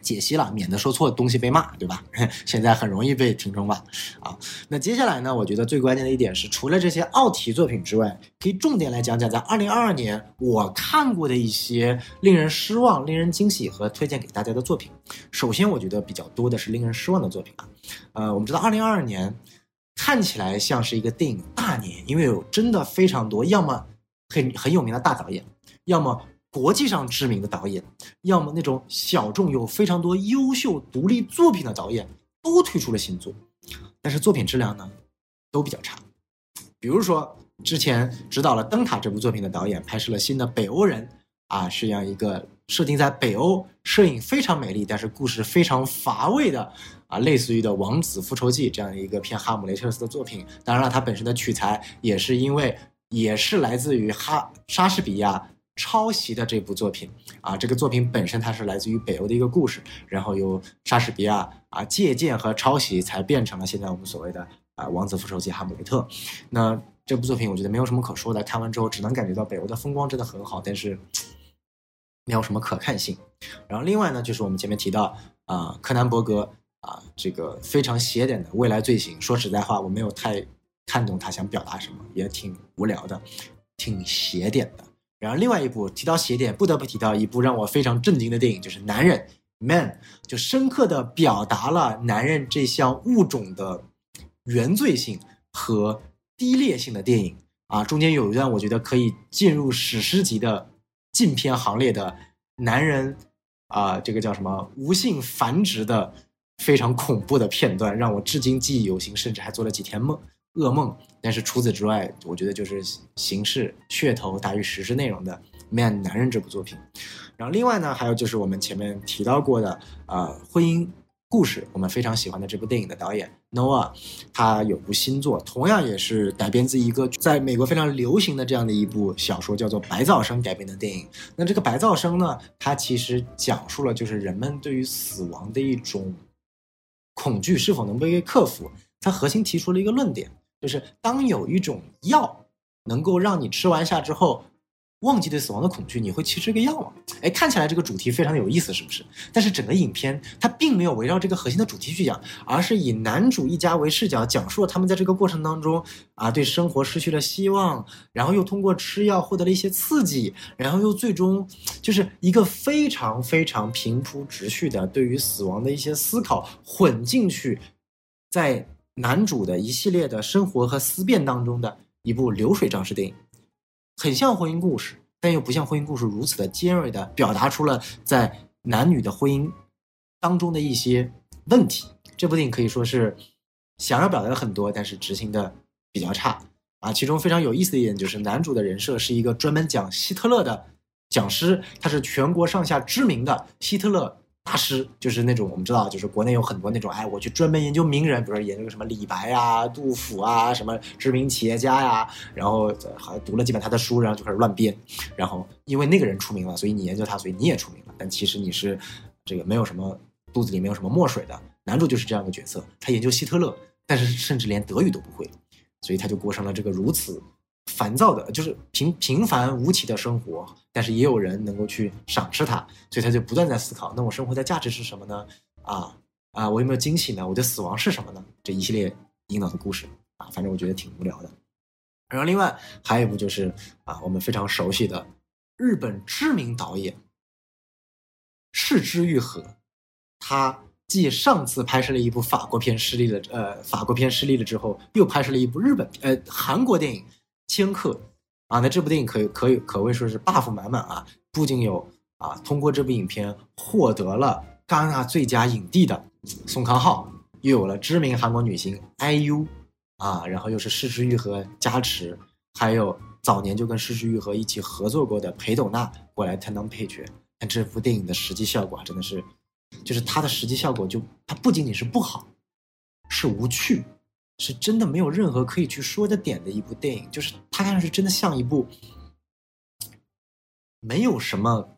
解析了，免得说错东西被骂，对吧？现在很容易被听众骂啊。那接下来呢？我觉得最关键的一点是，除了这些奥体作品之外，可以重点来讲讲在二零二二年我看过的一些令人失望、令人惊喜和推荐给大家的作品。首先，我觉得比较多的是令人失望的作品啊。呃，我们知道二零二二年看起来像是一个电影大年，因为有真的非常多，要么很很有名的大导演，要么。国际上知名的导演，要么那种小众有非常多优秀独立作品的导演，都推出了新作，但是作品质量呢，都比较差。比如说，之前指导了《灯塔》这部作品的导演，拍摄了新的《北欧人》，啊，是这样一个设定在北欧，摄影非常美丽，但是故事非常乏味的，啊，类似于的《王子复仇记》这样一个偏哈姆雷特斯的作品。当然了，它本身的取材也是因为，也是来自于哈莎士比亚。抄袭的这部作品啊，这个作品本身它是来自于北欧的一个故事，然后由莎士比亚啊借鉴和抄袭，才变成了现在我们所谓的啊《王子复仇记》哈姆雷特。那这部作品我觉得没有什么可说的，看完之后只能感觉到北欧的风光真的很好，但是没有什么可看性。然后另外呢，就是我们前面提到啊，柯南伯格啊这个非常邪典的《未来罪行》，说实在话，我没有太看懂他想表达什么，也挺无聊的，挺邪典的。然后另外一部提到邪典，不得不提到一部让我非常震惊的电影，就是《男人》（Man），就深刻的表达了男人这项物种的原罪性和低劣性的电影啊。中间有一段我觉得可以进入史诗级的禁片行列的男人啊，这个叫什么无性繁殖的非常恐怖的片段，让我至今记忆犹新，甚至还做了几天梦。噩梦，但是除此之外，我觉得就是形式噱头大于实质内容的《Man 男人》这部作品。然后另外呢，还有就是我们前面提到过的，呃，婚姻故事，我们非常喜欢的这部电影的导演 Noah，他有部新作，同样也是改编自一个在美国非常流行的这样的一部小说，叫做《白噪声》改编的电影。那这个《白噪声》呢，它其实讲述了就是人们对于死亡的一种恐惧是否能被克服。它核心提出了一个论点。就是当有一种药能够让你吃完下之后忘记对死亡的恐惧，你会吃这个药吗？哎，看起来这个主题非常有意思，是不是？但是整个影片它并没有围绕这个核心的主题去讲，而是以男主一家为视角，讲述了他们在这个过程当中啊对生活失去了希望，然后又通过吃药获得了一些刺激，然后又最终就是一个非常非常平铺直叙的对于死亡的一些思考混进去，在。男主的一系列的生活和思辨当中的一部流水账式电影，很像婚姻故事，但又不像婚姻故事如此的尖锐的表达出了在男女的婚姻当中的一些问题。这部电影可以说是想要表达的很多，但是执行的比较差啊。其中非常有意思的一点就是，男主的人设是一个专门讲希特勒的讲师，他是全国上下知名的希特勒。大师就是那种我们知道，就是国内有很多那种，哎，我去专门研究名人，比如说研究什么李白啊、杜甫啊，什么知名企业家呀，然后好像读了几本他的书，然后就开始乱编。然后因为那个人出名了，所以你研究他，所以你也出名了。但其实你是这个没有什么肚子里没有什么墨水的。男主就是这样的角色，他研究希特勒，但是甚至连德语都不会，所以他就过上了这个如此。烦躁的，就是平平凡无奇的生活，但是也有人能够去赏识他，所以他就不断在思考：那我生活的价值是什么呢？啊啊，我有没有惊喜呢？我的死亡是什么呢？这一系列引导的故事啊，反正我觉得挺无聊的。然后另外还有一部就是啊，我们非常熟悉的日本知名导演市之愈合，他继上次拍摄了一部法国片失利了，呃，法国片失利了之后，又拍摄了一部日本呃韩国电影。千客啊，那这部电影可以可以可谓说是 buff 满满啊！不仅有啊，通过这部影片获得了戛纳最佳影帝的宋康昊，又有了知名韩国女星 IU 啊，然后又是失之愈合加持，还有早年就跟失之愈合一起合作过的裴斗娜过来担当配角。但这部电影的实际效果啊真的是，就是它的实际效果就它不仅仅是不好，是无趣。是真的没有任何可以去说的点的一部电影，就是它看上去真的像一部没有什么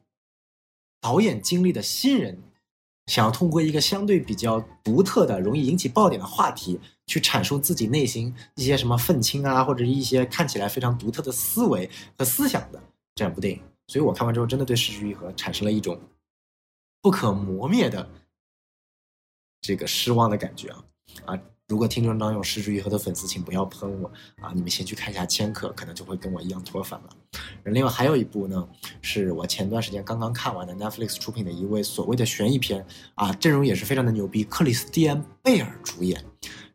导演经历的新人想要通过一个相对比较独特的、容易引起爆点的话题，去阐述自己内心一些什么愤青啊，或者一些看起来非常独特的思维和思想的这样一部电影。所以我看完之后，真的对失之愈合产生了一种不可磨灭的这个失望的感觉啊啊！如果听众当中有失之愈合的粉丝，请不要喷我啊！你们先去看一下《千客》，可能就会跟我一样脱粉了。另外还有一部呢，是我前段时间刚刚看完的 Netflix 出品的一位所谓的悬疑片啊，阵容也是非常的牛逼，克里斯蒂安·贝尔主演，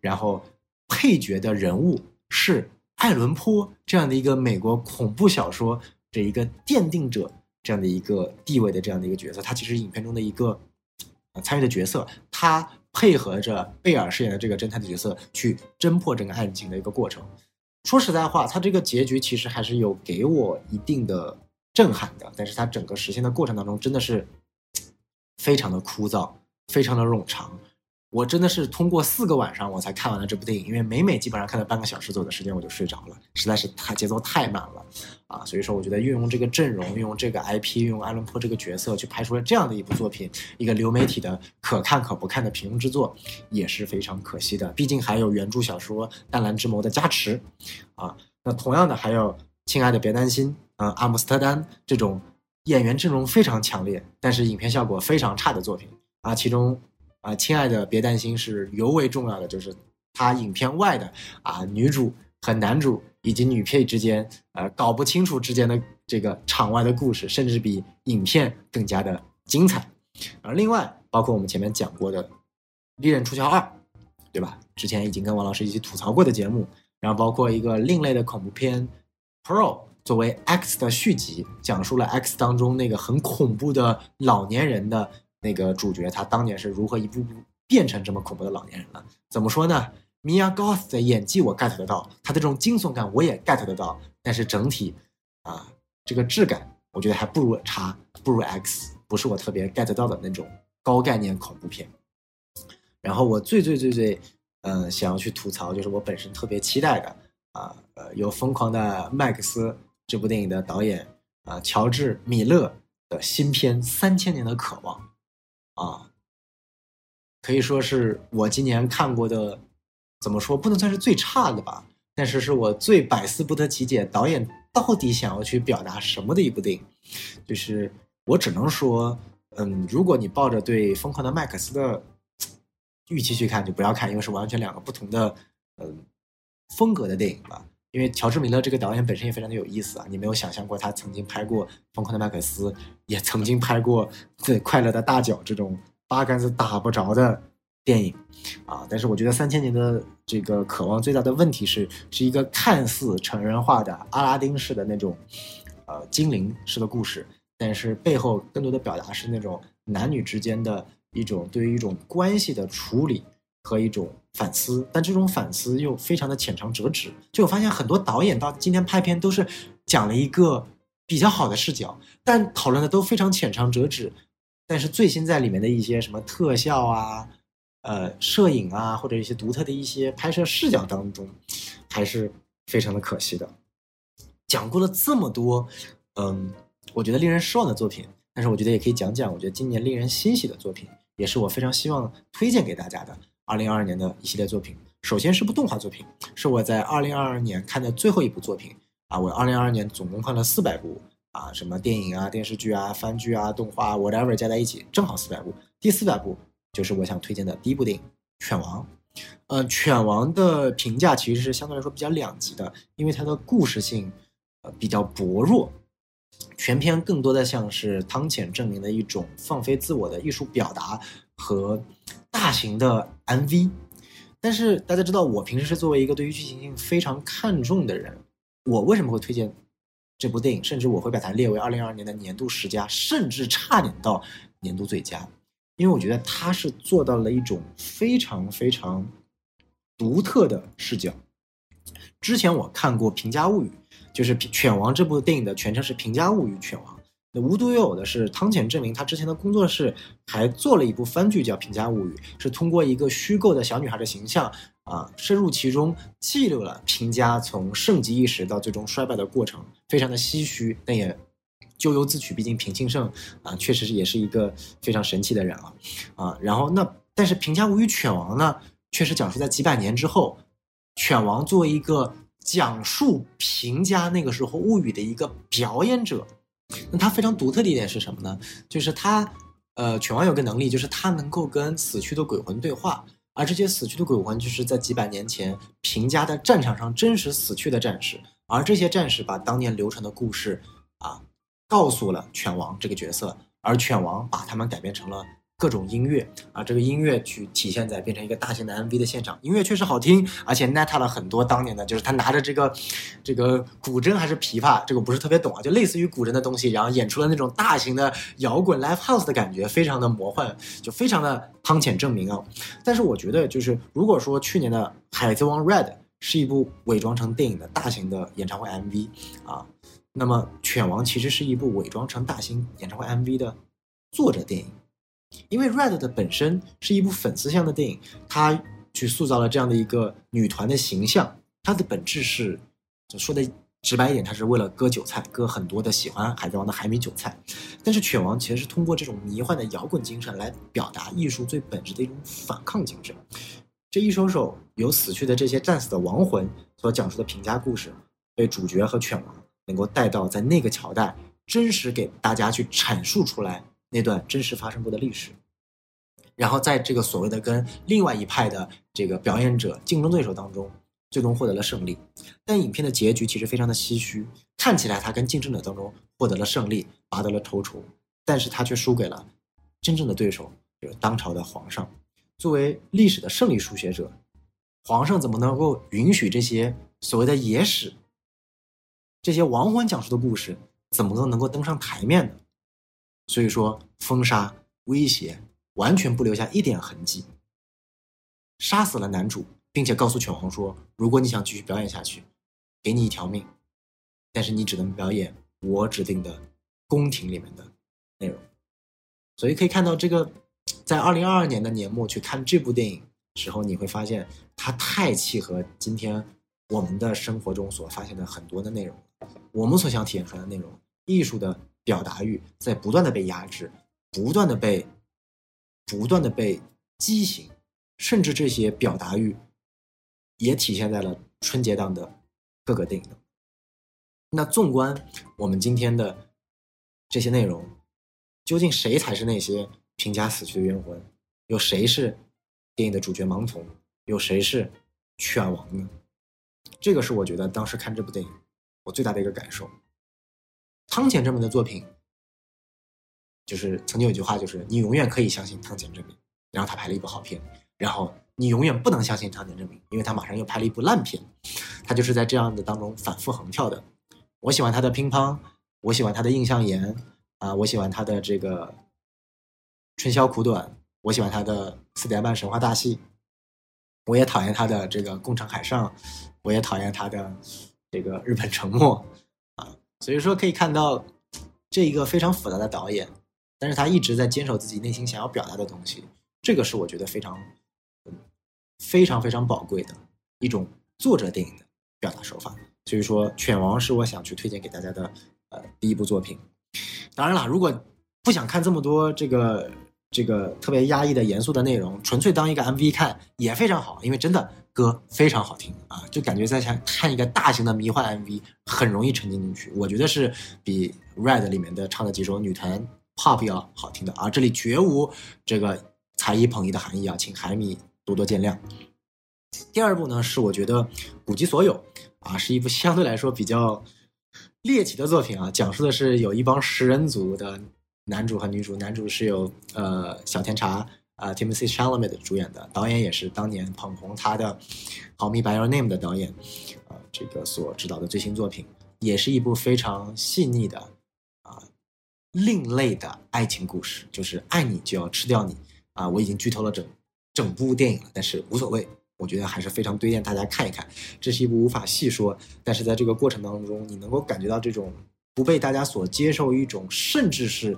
然后配角的人物是艾伦坡这样的一个美国恐怖小说的一个奠定者这样的一个地位的这样的一个角色，他其实影片中的一个参与的角色，他。配合着贝尔饰演的这个侦探的角色去侦破整个案情的一个过程。说实在话，他这个结局其实还是有给我一定的震撼的，但是他整个实现的过程当中真的是非常的枯燥，非常的冗长。我真的是通过四个晚上我才看完了这部电影，因为每每基本上看了半个小时左右的时间我就睡着了，实在是太节奏太慢了啊！所以说，我觉得运用这个阵容，运用这个 IP，运用艾伦坡这个角色去拍出了这样的一部作品，一个流媒体的可看可不看的平庸之作，也是非常可惜的。毕竟还有原著小说《淡蓝之谋》的加持啊。那同样的还有《亲爱的别担心》啊，《阿姆斯特丹》这种演员阵容非常强烈，但是影片效果非常差的作品啊，其中。啊，亲爱的，别担心，是尤为重要的，就是他影片外的啊，女主和男主以及女配之间，呃，搞不清楚之间的这个场外的故事，甚至比影片更加的精彩。而另外，包括我们前面讲过的《利刃出鞘二》，对吧？之前已经跟王老师一起吐槽过的节目，然后包括一个另类的恐怖片《Pro》，作为《X》的续集，讲述了《X》当中那个很恐怖的老年人的。那个主角他当年是如何一步步变成这么恐怖的老年人了？怎么说呢？Mia Goth 的演技我 get 得到，他的这种惊悚感我也 get 得到，但是整体啊，这个质感我觉得还不如差，不如 X，不是我特别 get 到的那种高概念恐怖片。然后我最最最最嗯想要去吐槽，就是我本身特别期待的啊呃有《疯狂的麦克斯》这部电影的导演啊乔治米勒的新片《三千年的渴望》。啊，可以说是我今年看过的，怎么说不能算是最差的吧，但是是我最百思不得其解导演到底想要去表达什么的一部电影。就是我只能说，嗯，如果你抱着对《疯狂的麦克斯》的预期去看，就不要看，因为是完全两个不同的嗯风格的电影吧。因为乔治米勒这个导演本身也非常的有意思啊，你没有想象过他曾经拍过《疯狂的麦克斯》，也曾经拍过《最快乐的大脚》这种八竿子打不着的电影，啊！但是我觉得三千年的这个渴望最大的问题是，是一个看似成人化的阿拉丁式的那种，呃，精灵式的故事，但是背后更多的表达是那种男女之间的一种对于一种关系的处理。和一种反思，但这种反思又非常的浅尝辄止。就我发现很多导演到今天拍片都是讲了一个比较好的视角，但讨论的都非常浅尝辄止。但是最新在里面的一些什么特效啊、呃摄影啊，或者一些独特的一些拍摄视角当中，还是非常的可惜的。讲过了这么多，嗯，我觉得令人失望的作品，但是我觉得也可以讲讲我觉得今年令人欣喜的作品，也是我非常希望推荐给大家的。二零二二年的一系列作品，首先是部动画作品，是我在二零二二年看的最后一部作品啊！我二零二二年总共看了四百部啊，什么电影啊、电视剧啊、番剧啊、动画 whatever 加在一起，正好四百部。第四百部就是我想推荐的第一部电影《犬王》。呃，《犬王》的评价其实是相对来说比较两极的，因为它的故事性呃比较薄弱，全篇更多的像是汤浅证明的一种放飞自我的艺术表达和。大型的 MV，但是大家知道，我平时是作为一个对于剧情性非常看重的人，我为什么会推荐这部电影？甚至我会把它列为二零二二年的年度十佳，甚至差点到年度最佳，因为我觉得它是做到了一种非常非常独特的视角。之前我看过《平家物语》，就是《犬王》这部电影的全称是《平家物语》《犬王》。那无独有偶的是，汤浅证明他之前的工作室还做了一部番剧，叫《平家物语》，是通过一个虚构的小女孩的形象啊，深入其中，记录了平家从盛极一时到最终衰败的过程，非常的唏嘘，但也咎由自取，毕竟平庆盛啊，确实是也是一个非常神奇的人啊啊。然后那但是平家物语犬王呢，确实讲述在几百年之后，犬王作为一个讲述平家那个时候物语的一个表演者，那它非常独特的一点是什么呢？就是它呃，犬王有个能力，就是它能够跟死去的鬼魂对话。而这些死去的鬼魂，就是在几百年前平家的战场上真实死去的战士，而这些战士把当年流传的故事啊，告诉了犬王这个角色，而犬王把他们改编成了。各种音乐啊，这个音乐去体现在变成一个大型的 MV 的现场，音乐确实好听，而且 net 了很多当年的，就是他拿着这个这个古筝还是琵琶，这个不是特别懂啊，就类似于古筝的东西，然后演出了那种大型的摇滚 live house 的感觉，非常的魔幻，就非常的汤浅证明啊。但是我觉得，就是如果说去年的《海贼王 Red》是一部伪装成电影的大型的演唱会 MV 啊，那么《犬王》其实是一部伪装成大型演唱会 MV 的作者电影。因为《Red》的本身是一部粉丝向的电影，它去塑造了这样的一个女团的形象，它的本质是，就说的直白一点，它是为了割韭菜，割很多的喜欢《海贼王》的海米韭菜。但是《犬王》其实是通过这种迷幻的摇滚精神来表达艺术最本质的一种反抗精神。这一首首由死去的这些战死的亡魂所讲述的评价故事，被主角和犬王能够带到在那个朝代，真实给大家去阐述出来。那段真实发生过的历史，然后在这个所谓的跟另外一派的这个表演者竞争对手当中，最终获得了胜利。但影片的结局其实非常的唏嘘，看起来他跟竞争者当中获得了胜利，拔得了头筹，但是他却输给了真正的对手，就是当朝的皇上。作为历史的胜利书写者，皇上怎么能够允许这些所谓的野史、这些亡魂讲述的故事，怎么能能够登上台面呢？所以说，封杀、威胁，完全不留下一点痕迹，杀死了男主，并且告诉犬皇说：“如果你想继续表演下去，给你一条命，但是你只能表演我指定的宫廷里面的内容。”所以可以看到，这个在二零二二年的年末去看这部电影时候，你会发现它太契合今天我们的生活中所发现的很多的内容，我们所想体验出来的内容，艺术的。表达欲在不断的被压制，不断的被，不断的被畸形，甚至这些表达欲也体现在了春节档的各个电影。那纵观我们今天的这些内容，究竟谁才是那些评价死去的冤魂？有谁是电影的主角盲从？有谁是犬王呢？这个是我觉得当时看这部电影我最大的一个感受。汤浅证明的作品，就是曾经有句话，就是你永远可以相信汤浅证明，然后他拍了一部好片，然后你永远不能相信汤浅证明，因为他马上又拍了一部烂片，他就是在这样的当中反复横跳的。我喜欢他的乒乓，我喜欢他的印象岩啊，我喜欢他的这个春宵苦短，我喜欢他的四点半神话大戏，我也讨厌他的这个共场海上，我也讨厌他的这个日本沉没。所以说可以看到，这一个非常复杂的导演，但是他一直在坚守自己内心想要表达的东西，这个是我觉得非常，非常非常宝贵的一种作者电影的表达手法。所以说，《犬王》是我想去推荐给大家的呃第一部作品。当然了，如果不想看这么多这个这个特别压抑的严肃的内容，纯粹当一个 MV 看也非常好，因为真的。歌非常好听啊，就感觉在看看一个大型的迷幻 MV，很容易沉浸进去。我觉得是比《Red》里面的唱的几首女团 Pop 要好听的啊。这里绝无这个才艺捧一的含义啊，请海米多多见谅。第二部呢，是我觉得古籍所有啊，是一部相对来说比较猎奇的作品啊，讲述的是有一帮食人族的男主和女主，男主是由呃小甜茶。啊，Timothy Chalamet 主演的，导演也是当年捧红他的《Call Me by Your Name》的导演，啊，这个所指导的最新作品，也是一部非常细腻的啊，另类的爱情故事，就是爱你就要吃掉你啊！我已经剧透了整整部电影了，但是无所谓，我觉得还是非常推荐大家看一看。这是一部无法细说，但是在这个过程当中，你能够感觉到这种不被大家所接受一种，甚至是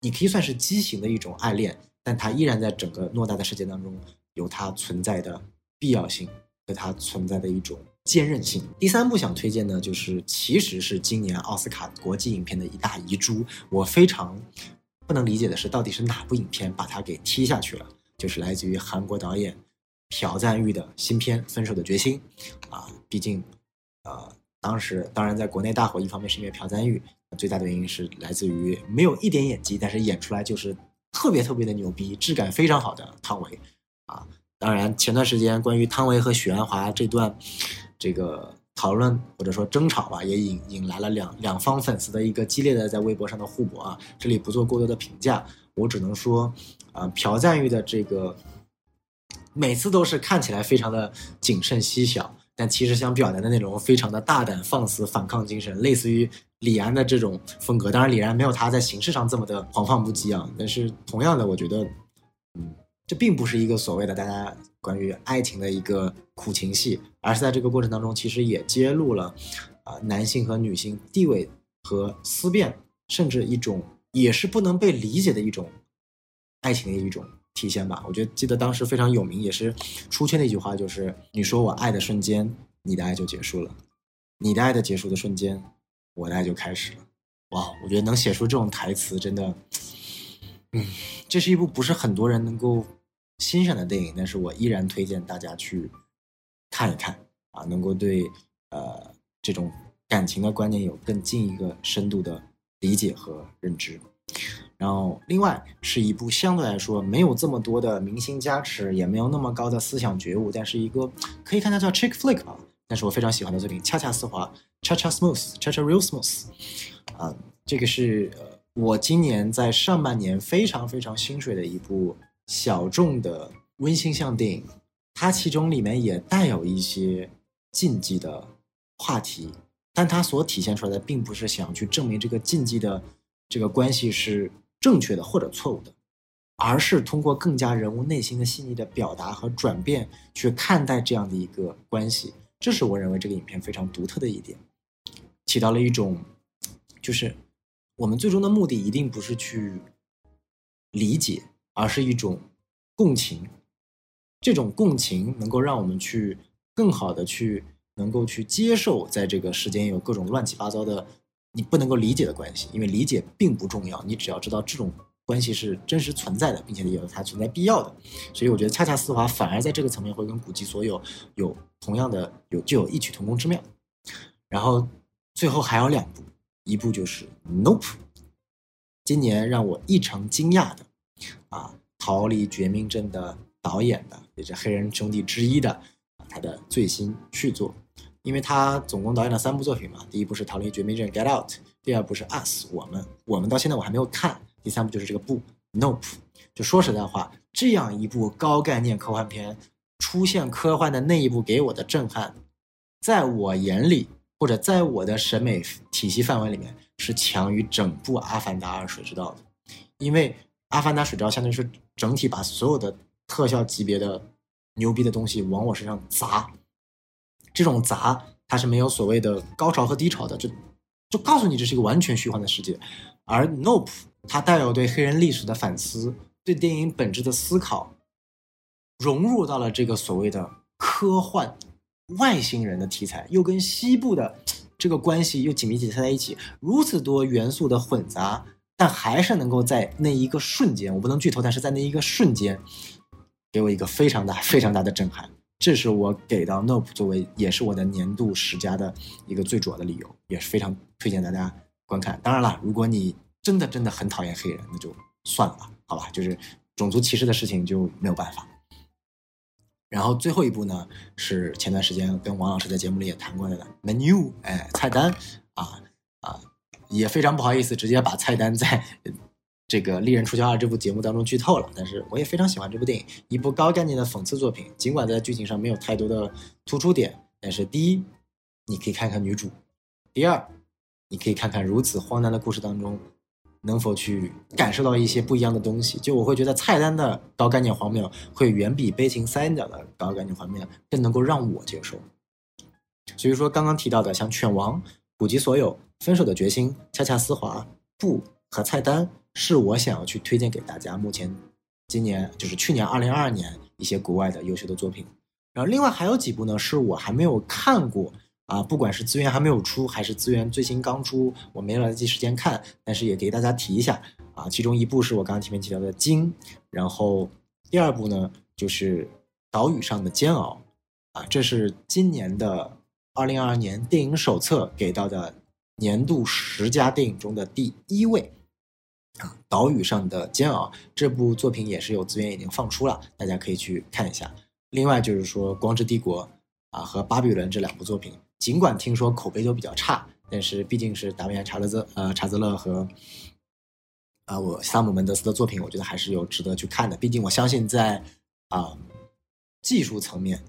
你可以算是畸形的一种爱恋。但它依然在整个偌大的世界当中有它存在的必要性和它存在的一种坚韧性。第三部想推荐的，就是其实是今年奥斯卡国际影片的一大遗珠。我非常不能理解的是，到底是哪部影片把它给踢下去了？就是来自于韩国导演朴赞玉的新片《分手的决心》啊，毕竟，呃，当时当然在国内大火，一方面是因为朴赞玉，最大的原因是来自于没有一点演技，但是演出来就是特别特别的牛逼，质感非常好的汤唯啊。当然，前段时间关于汤唯和许鞍华这段这个讨论或者说争吵吧，也引引来了两两方粉丝的一个激烈的在微博上的互搏啊。这里不做过多的评价，我只能说，啊，朴赞玉的这个每次都是看起来非常的谨慎细小，但其实想表达的内容非常的大胆放肆，反抗精神，类似于李安的这种风格。当然，李安没有他在形式上这么的狂放不羁啊，但是同样的，我觉得，嗯。这并不是一个所谓的大家关于爱情的一个苦情戏，而是在这个过程当中，其实也揭露了，啊，男性和女性地位和思辨，甚至一种也是不能被理解的一种爱情的一种体现吧。我觉得记得当时非常有名，也是出圈的一句话，就是你说我爱的瞬间，你的爱就结束了；你的爱的结束的瞬间，我的爱就开始了。哇，我觉得能写出这种台词，真的，嗯，这是一部不是很多人能够。欣赏的电影，但是我依然推荐大家去看一看啊，能够对呃这种感情的观念有更进一个深度的理解和认知。然后，另外是一部相对来说没有这么多的明星加持，也没有那么高的思想觉悟，但是一个可以看它叫 chick flick 吧，但是我非常喜欢的作品《恰恰丝滑》（Cha Cha Smooth），Cha Cha Real Smooth。啊，这个是我今年在上半年非常非常心水的一部。小众的温馨向电影，它其中里面也带有一些禁忌的话题，但它所体现出来的并不是想去证明这个禁忌的这个关系是正确的或者错误的，而是通过更加人物内心的细腻的表达和转变去看待这样的一个关系，这是我认为这个影片非常独特的一点，起到了一种，就是我们最终的目的一定不是去理解。而是一种共情，这种共情能够让我们去更好的去能够去接受，在这个世间有各种乱七八糟的你不能够理解的关系，因为理解并不重要，你只要知道这种关系是真实存在的，并且有它存在必要的。所以我觉得恰恰丝滑反而在这个层面会跟古籍所有有同样的有就有异曲同工之妙。然后最后还有两部，一部就是《Nope》，今年让我异常惊讶的。啊，逃离绝命镇的导演的，也是黑人兄弟之一的，他的最新续作，因为他总共导演了三部作品嘛，第一部是逃离绝命镇 Get Out，第二部是 Us 我们，我们到现在我还没有看，第三部就是这个不 Nope，就说实在话，这样一部高概念科幻片出现科幻的那一部给我的震撼，在我眼里或者在我的审美体系范围里面是强于整部阿凡达二水之道的，因为。阿凡达水之道相当于是整体把所有的特效级别的牛逼的东西往我身上砸，这种杂它是没有所谓的高潮和低潮的，就就告诉你这是一个完全虚幻的世界。而 Nope 它带有对黑人历史的反思，对电影本质的思考，融入到了这个所谓的科幻外星人的题材，又跟西部的这个关系又紧密紧贴在一起，如此多元素的混杂。但还是能够在那一个瞬间，我不能剧透，但是在那一个瞬间，给我一个非常大、非常大的震撼。这是我给到 Nope 作为，也是我的年度十佳的一个最主要的理由，也是非常推荐大家观看。当然了，如果你真的真的很讨厌黑人，那就算了吧，好吧，就是种族歧视的事情就没有办法。然后最后一部呢，是前段时间跟王老师在节目里也谈过的 Menu，哎，菜单啊啊。也非常不好意思，直接把菜单在这个《利刃出鞘二》这部节目当中剧透了。但是我也非常喜欢这部电影，一部高概念的讽刺作品。尽管在剧情上没有太多的突出点，但是第一，你可以看看女主；第二，你可以看看如此荒诞的故事当中能否去感受到一些不一样的东西。就我会觉得菜单的高概念荒谬会远比悲情三角的高概念荒谬更能够让我接受。所以说，刚刚提到的像《犬王》。普及所有分手的决心，恰恰丝滑不和菜单是我想要去推荐给大家。目前今年就是去年二零二二年一些国外的优秀的作品，然后另外还有几部呢，是我还没有看过啊，不管是资源还没有出，还是资源最新刚出，我没来得及时间看，但是也给大家提一下啊。其中一部是我刚刚前面提到的《鲸》，然后第二部呢就是《岛屿上的煎熬》啊，这是今年的二零二二年电影手册给到的年度十佳电影中的第一位啊，《岛屿上的煎熬》这部作品也是有资源已经放出了，大家可以去看一下。另外就是说，《光之帝国》啊和《巴比伦》这两部作品，尽管听说口碑都比较差，但是毕竟是达米安·查勒泽呃查泽勒和啊我萨姆·门德斯的作品，我觉得还是有值得去看的。毕竟我相信在啊技术层面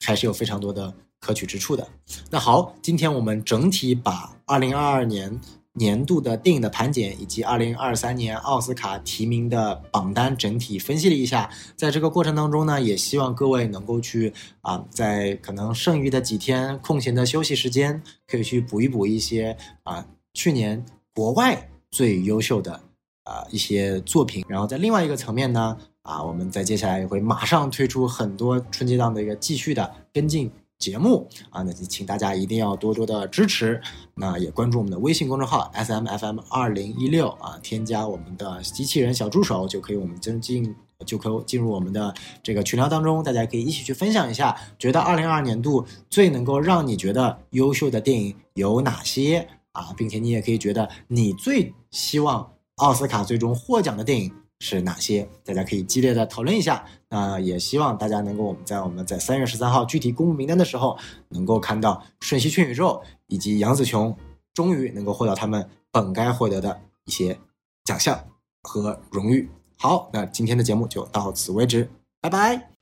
还是有非常多的可取之处的。那好，今天我们整体把二零二二年。年度的电影的盘点，以及二零二三年奥斯卡提名的榜单整体分析了一下。在这个过程当中呢，也希望各位能够去啊，在可能剩余的几天空闲的休息时间，可以去补一补一些啊去年国外最优秀的啊一些作品。然后在另外一个层面呢，啊，我们在接下来也会马上推出很多春节档的一个继续的跟进。节目啊，那就请大家一定要多多的支持，那也关注我们的微信公众号 S M F M 二零一六啊，添加我们的机器人小助手就可以，我们真进就可以进入我们的这个群聊当中，大家可以一起去分享一下，觉得二零二二年度最能够让你觉得优秀的电影有哪些啊，并且你也可以觉得你最希望奥斯卡最终获奖的电影。是哪些？大家可以激烈的讨论一下。那也希望大家能够我们在我们在三月十三号具体公布名单的时候，能够看到《瞬息全宇宙》以及杨紫琼终于能够获得他们本该获得的一些奖项和荣誉。好，那今天的节目就到此为止，拜拜。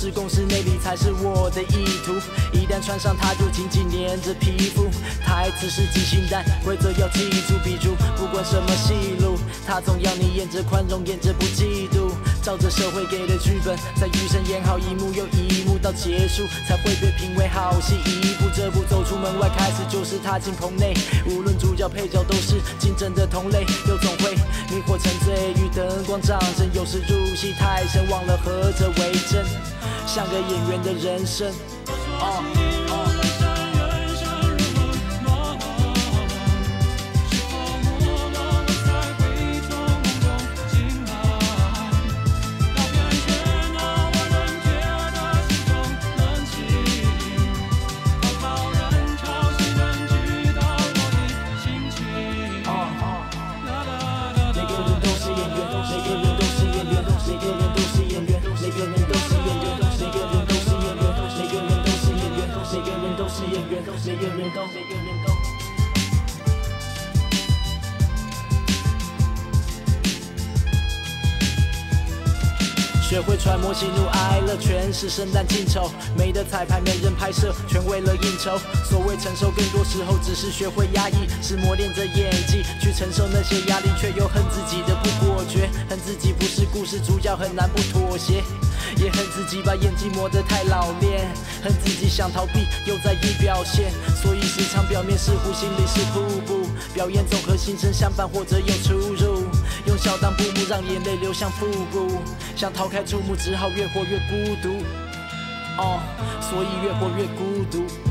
是公司内里才是我的意图。一旦穿上它，就紧紧粘着皮肤。台词是即兴，但规则要记住。比如，不管什么戏路，他总要你演着宽容，演着不嫉妒。照着社会给的剧本，在余生演好一幕又一到结束才会被评为好戏。一步这步走出门外，开始就是踏进棚内。无论主角配角都是竞争的同类，又总会迷惑沉醉于灯光掌声。有时入戏太深，忘了何者为真，像个演员的人生。学会揣摩喜怒哀乐，全是圣诞庆酬。没得彩排，没人拍摄，全为了应酬。所谓承受，更多时候只是学会压抑，是磨练着演技去承受那些压力，却又恨自己的不果决，恨自己不是故事主角，很难不妥协。也恨自己把演技磨得太老练，恨自己想逃避又在意表现，所以时常表面似乎，心里是瀑布。表演总和心声相伴或者有出入，用笑当布幕，让眼泪流向腹部。想逃开注目，只好越活越孤独。哦，所以越活越孤独。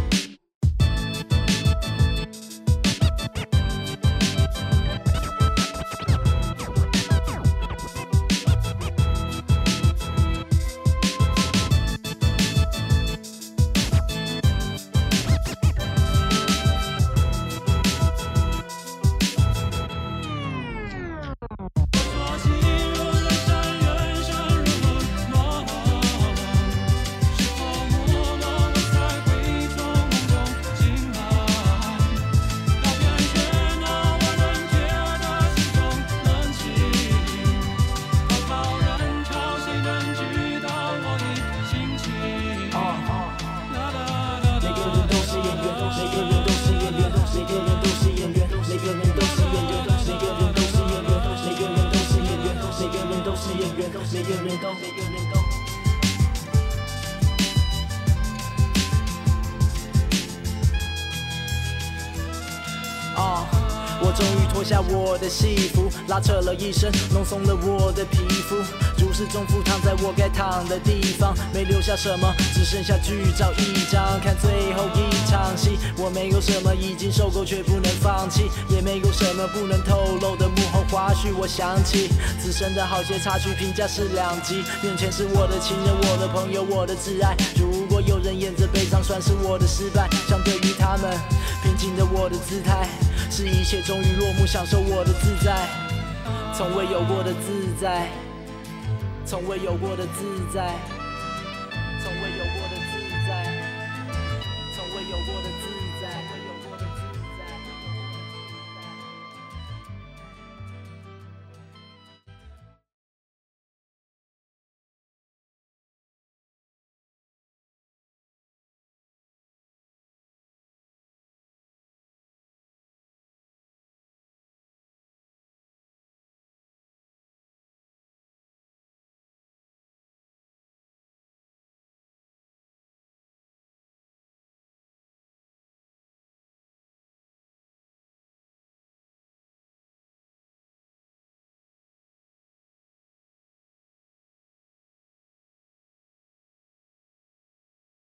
拉扯了一身，弄松了我的皮肤。如释重负，躺在我该躺的地方，没留下什么，只剩下剧照一张。看最后一场戏，我没有什么已经受够却不能放弃，也没有什么不能透露的幕后花絮。我想起自身的好些插曲，评价是两极。面前是我的情人，我的朋友，我的挚爱。如果有人演着悲伤，算是我的失败。相对于他们，平静的我的姿态，是一切终于落幕，享受我的自在，从未有过的自在。从未有过的自在。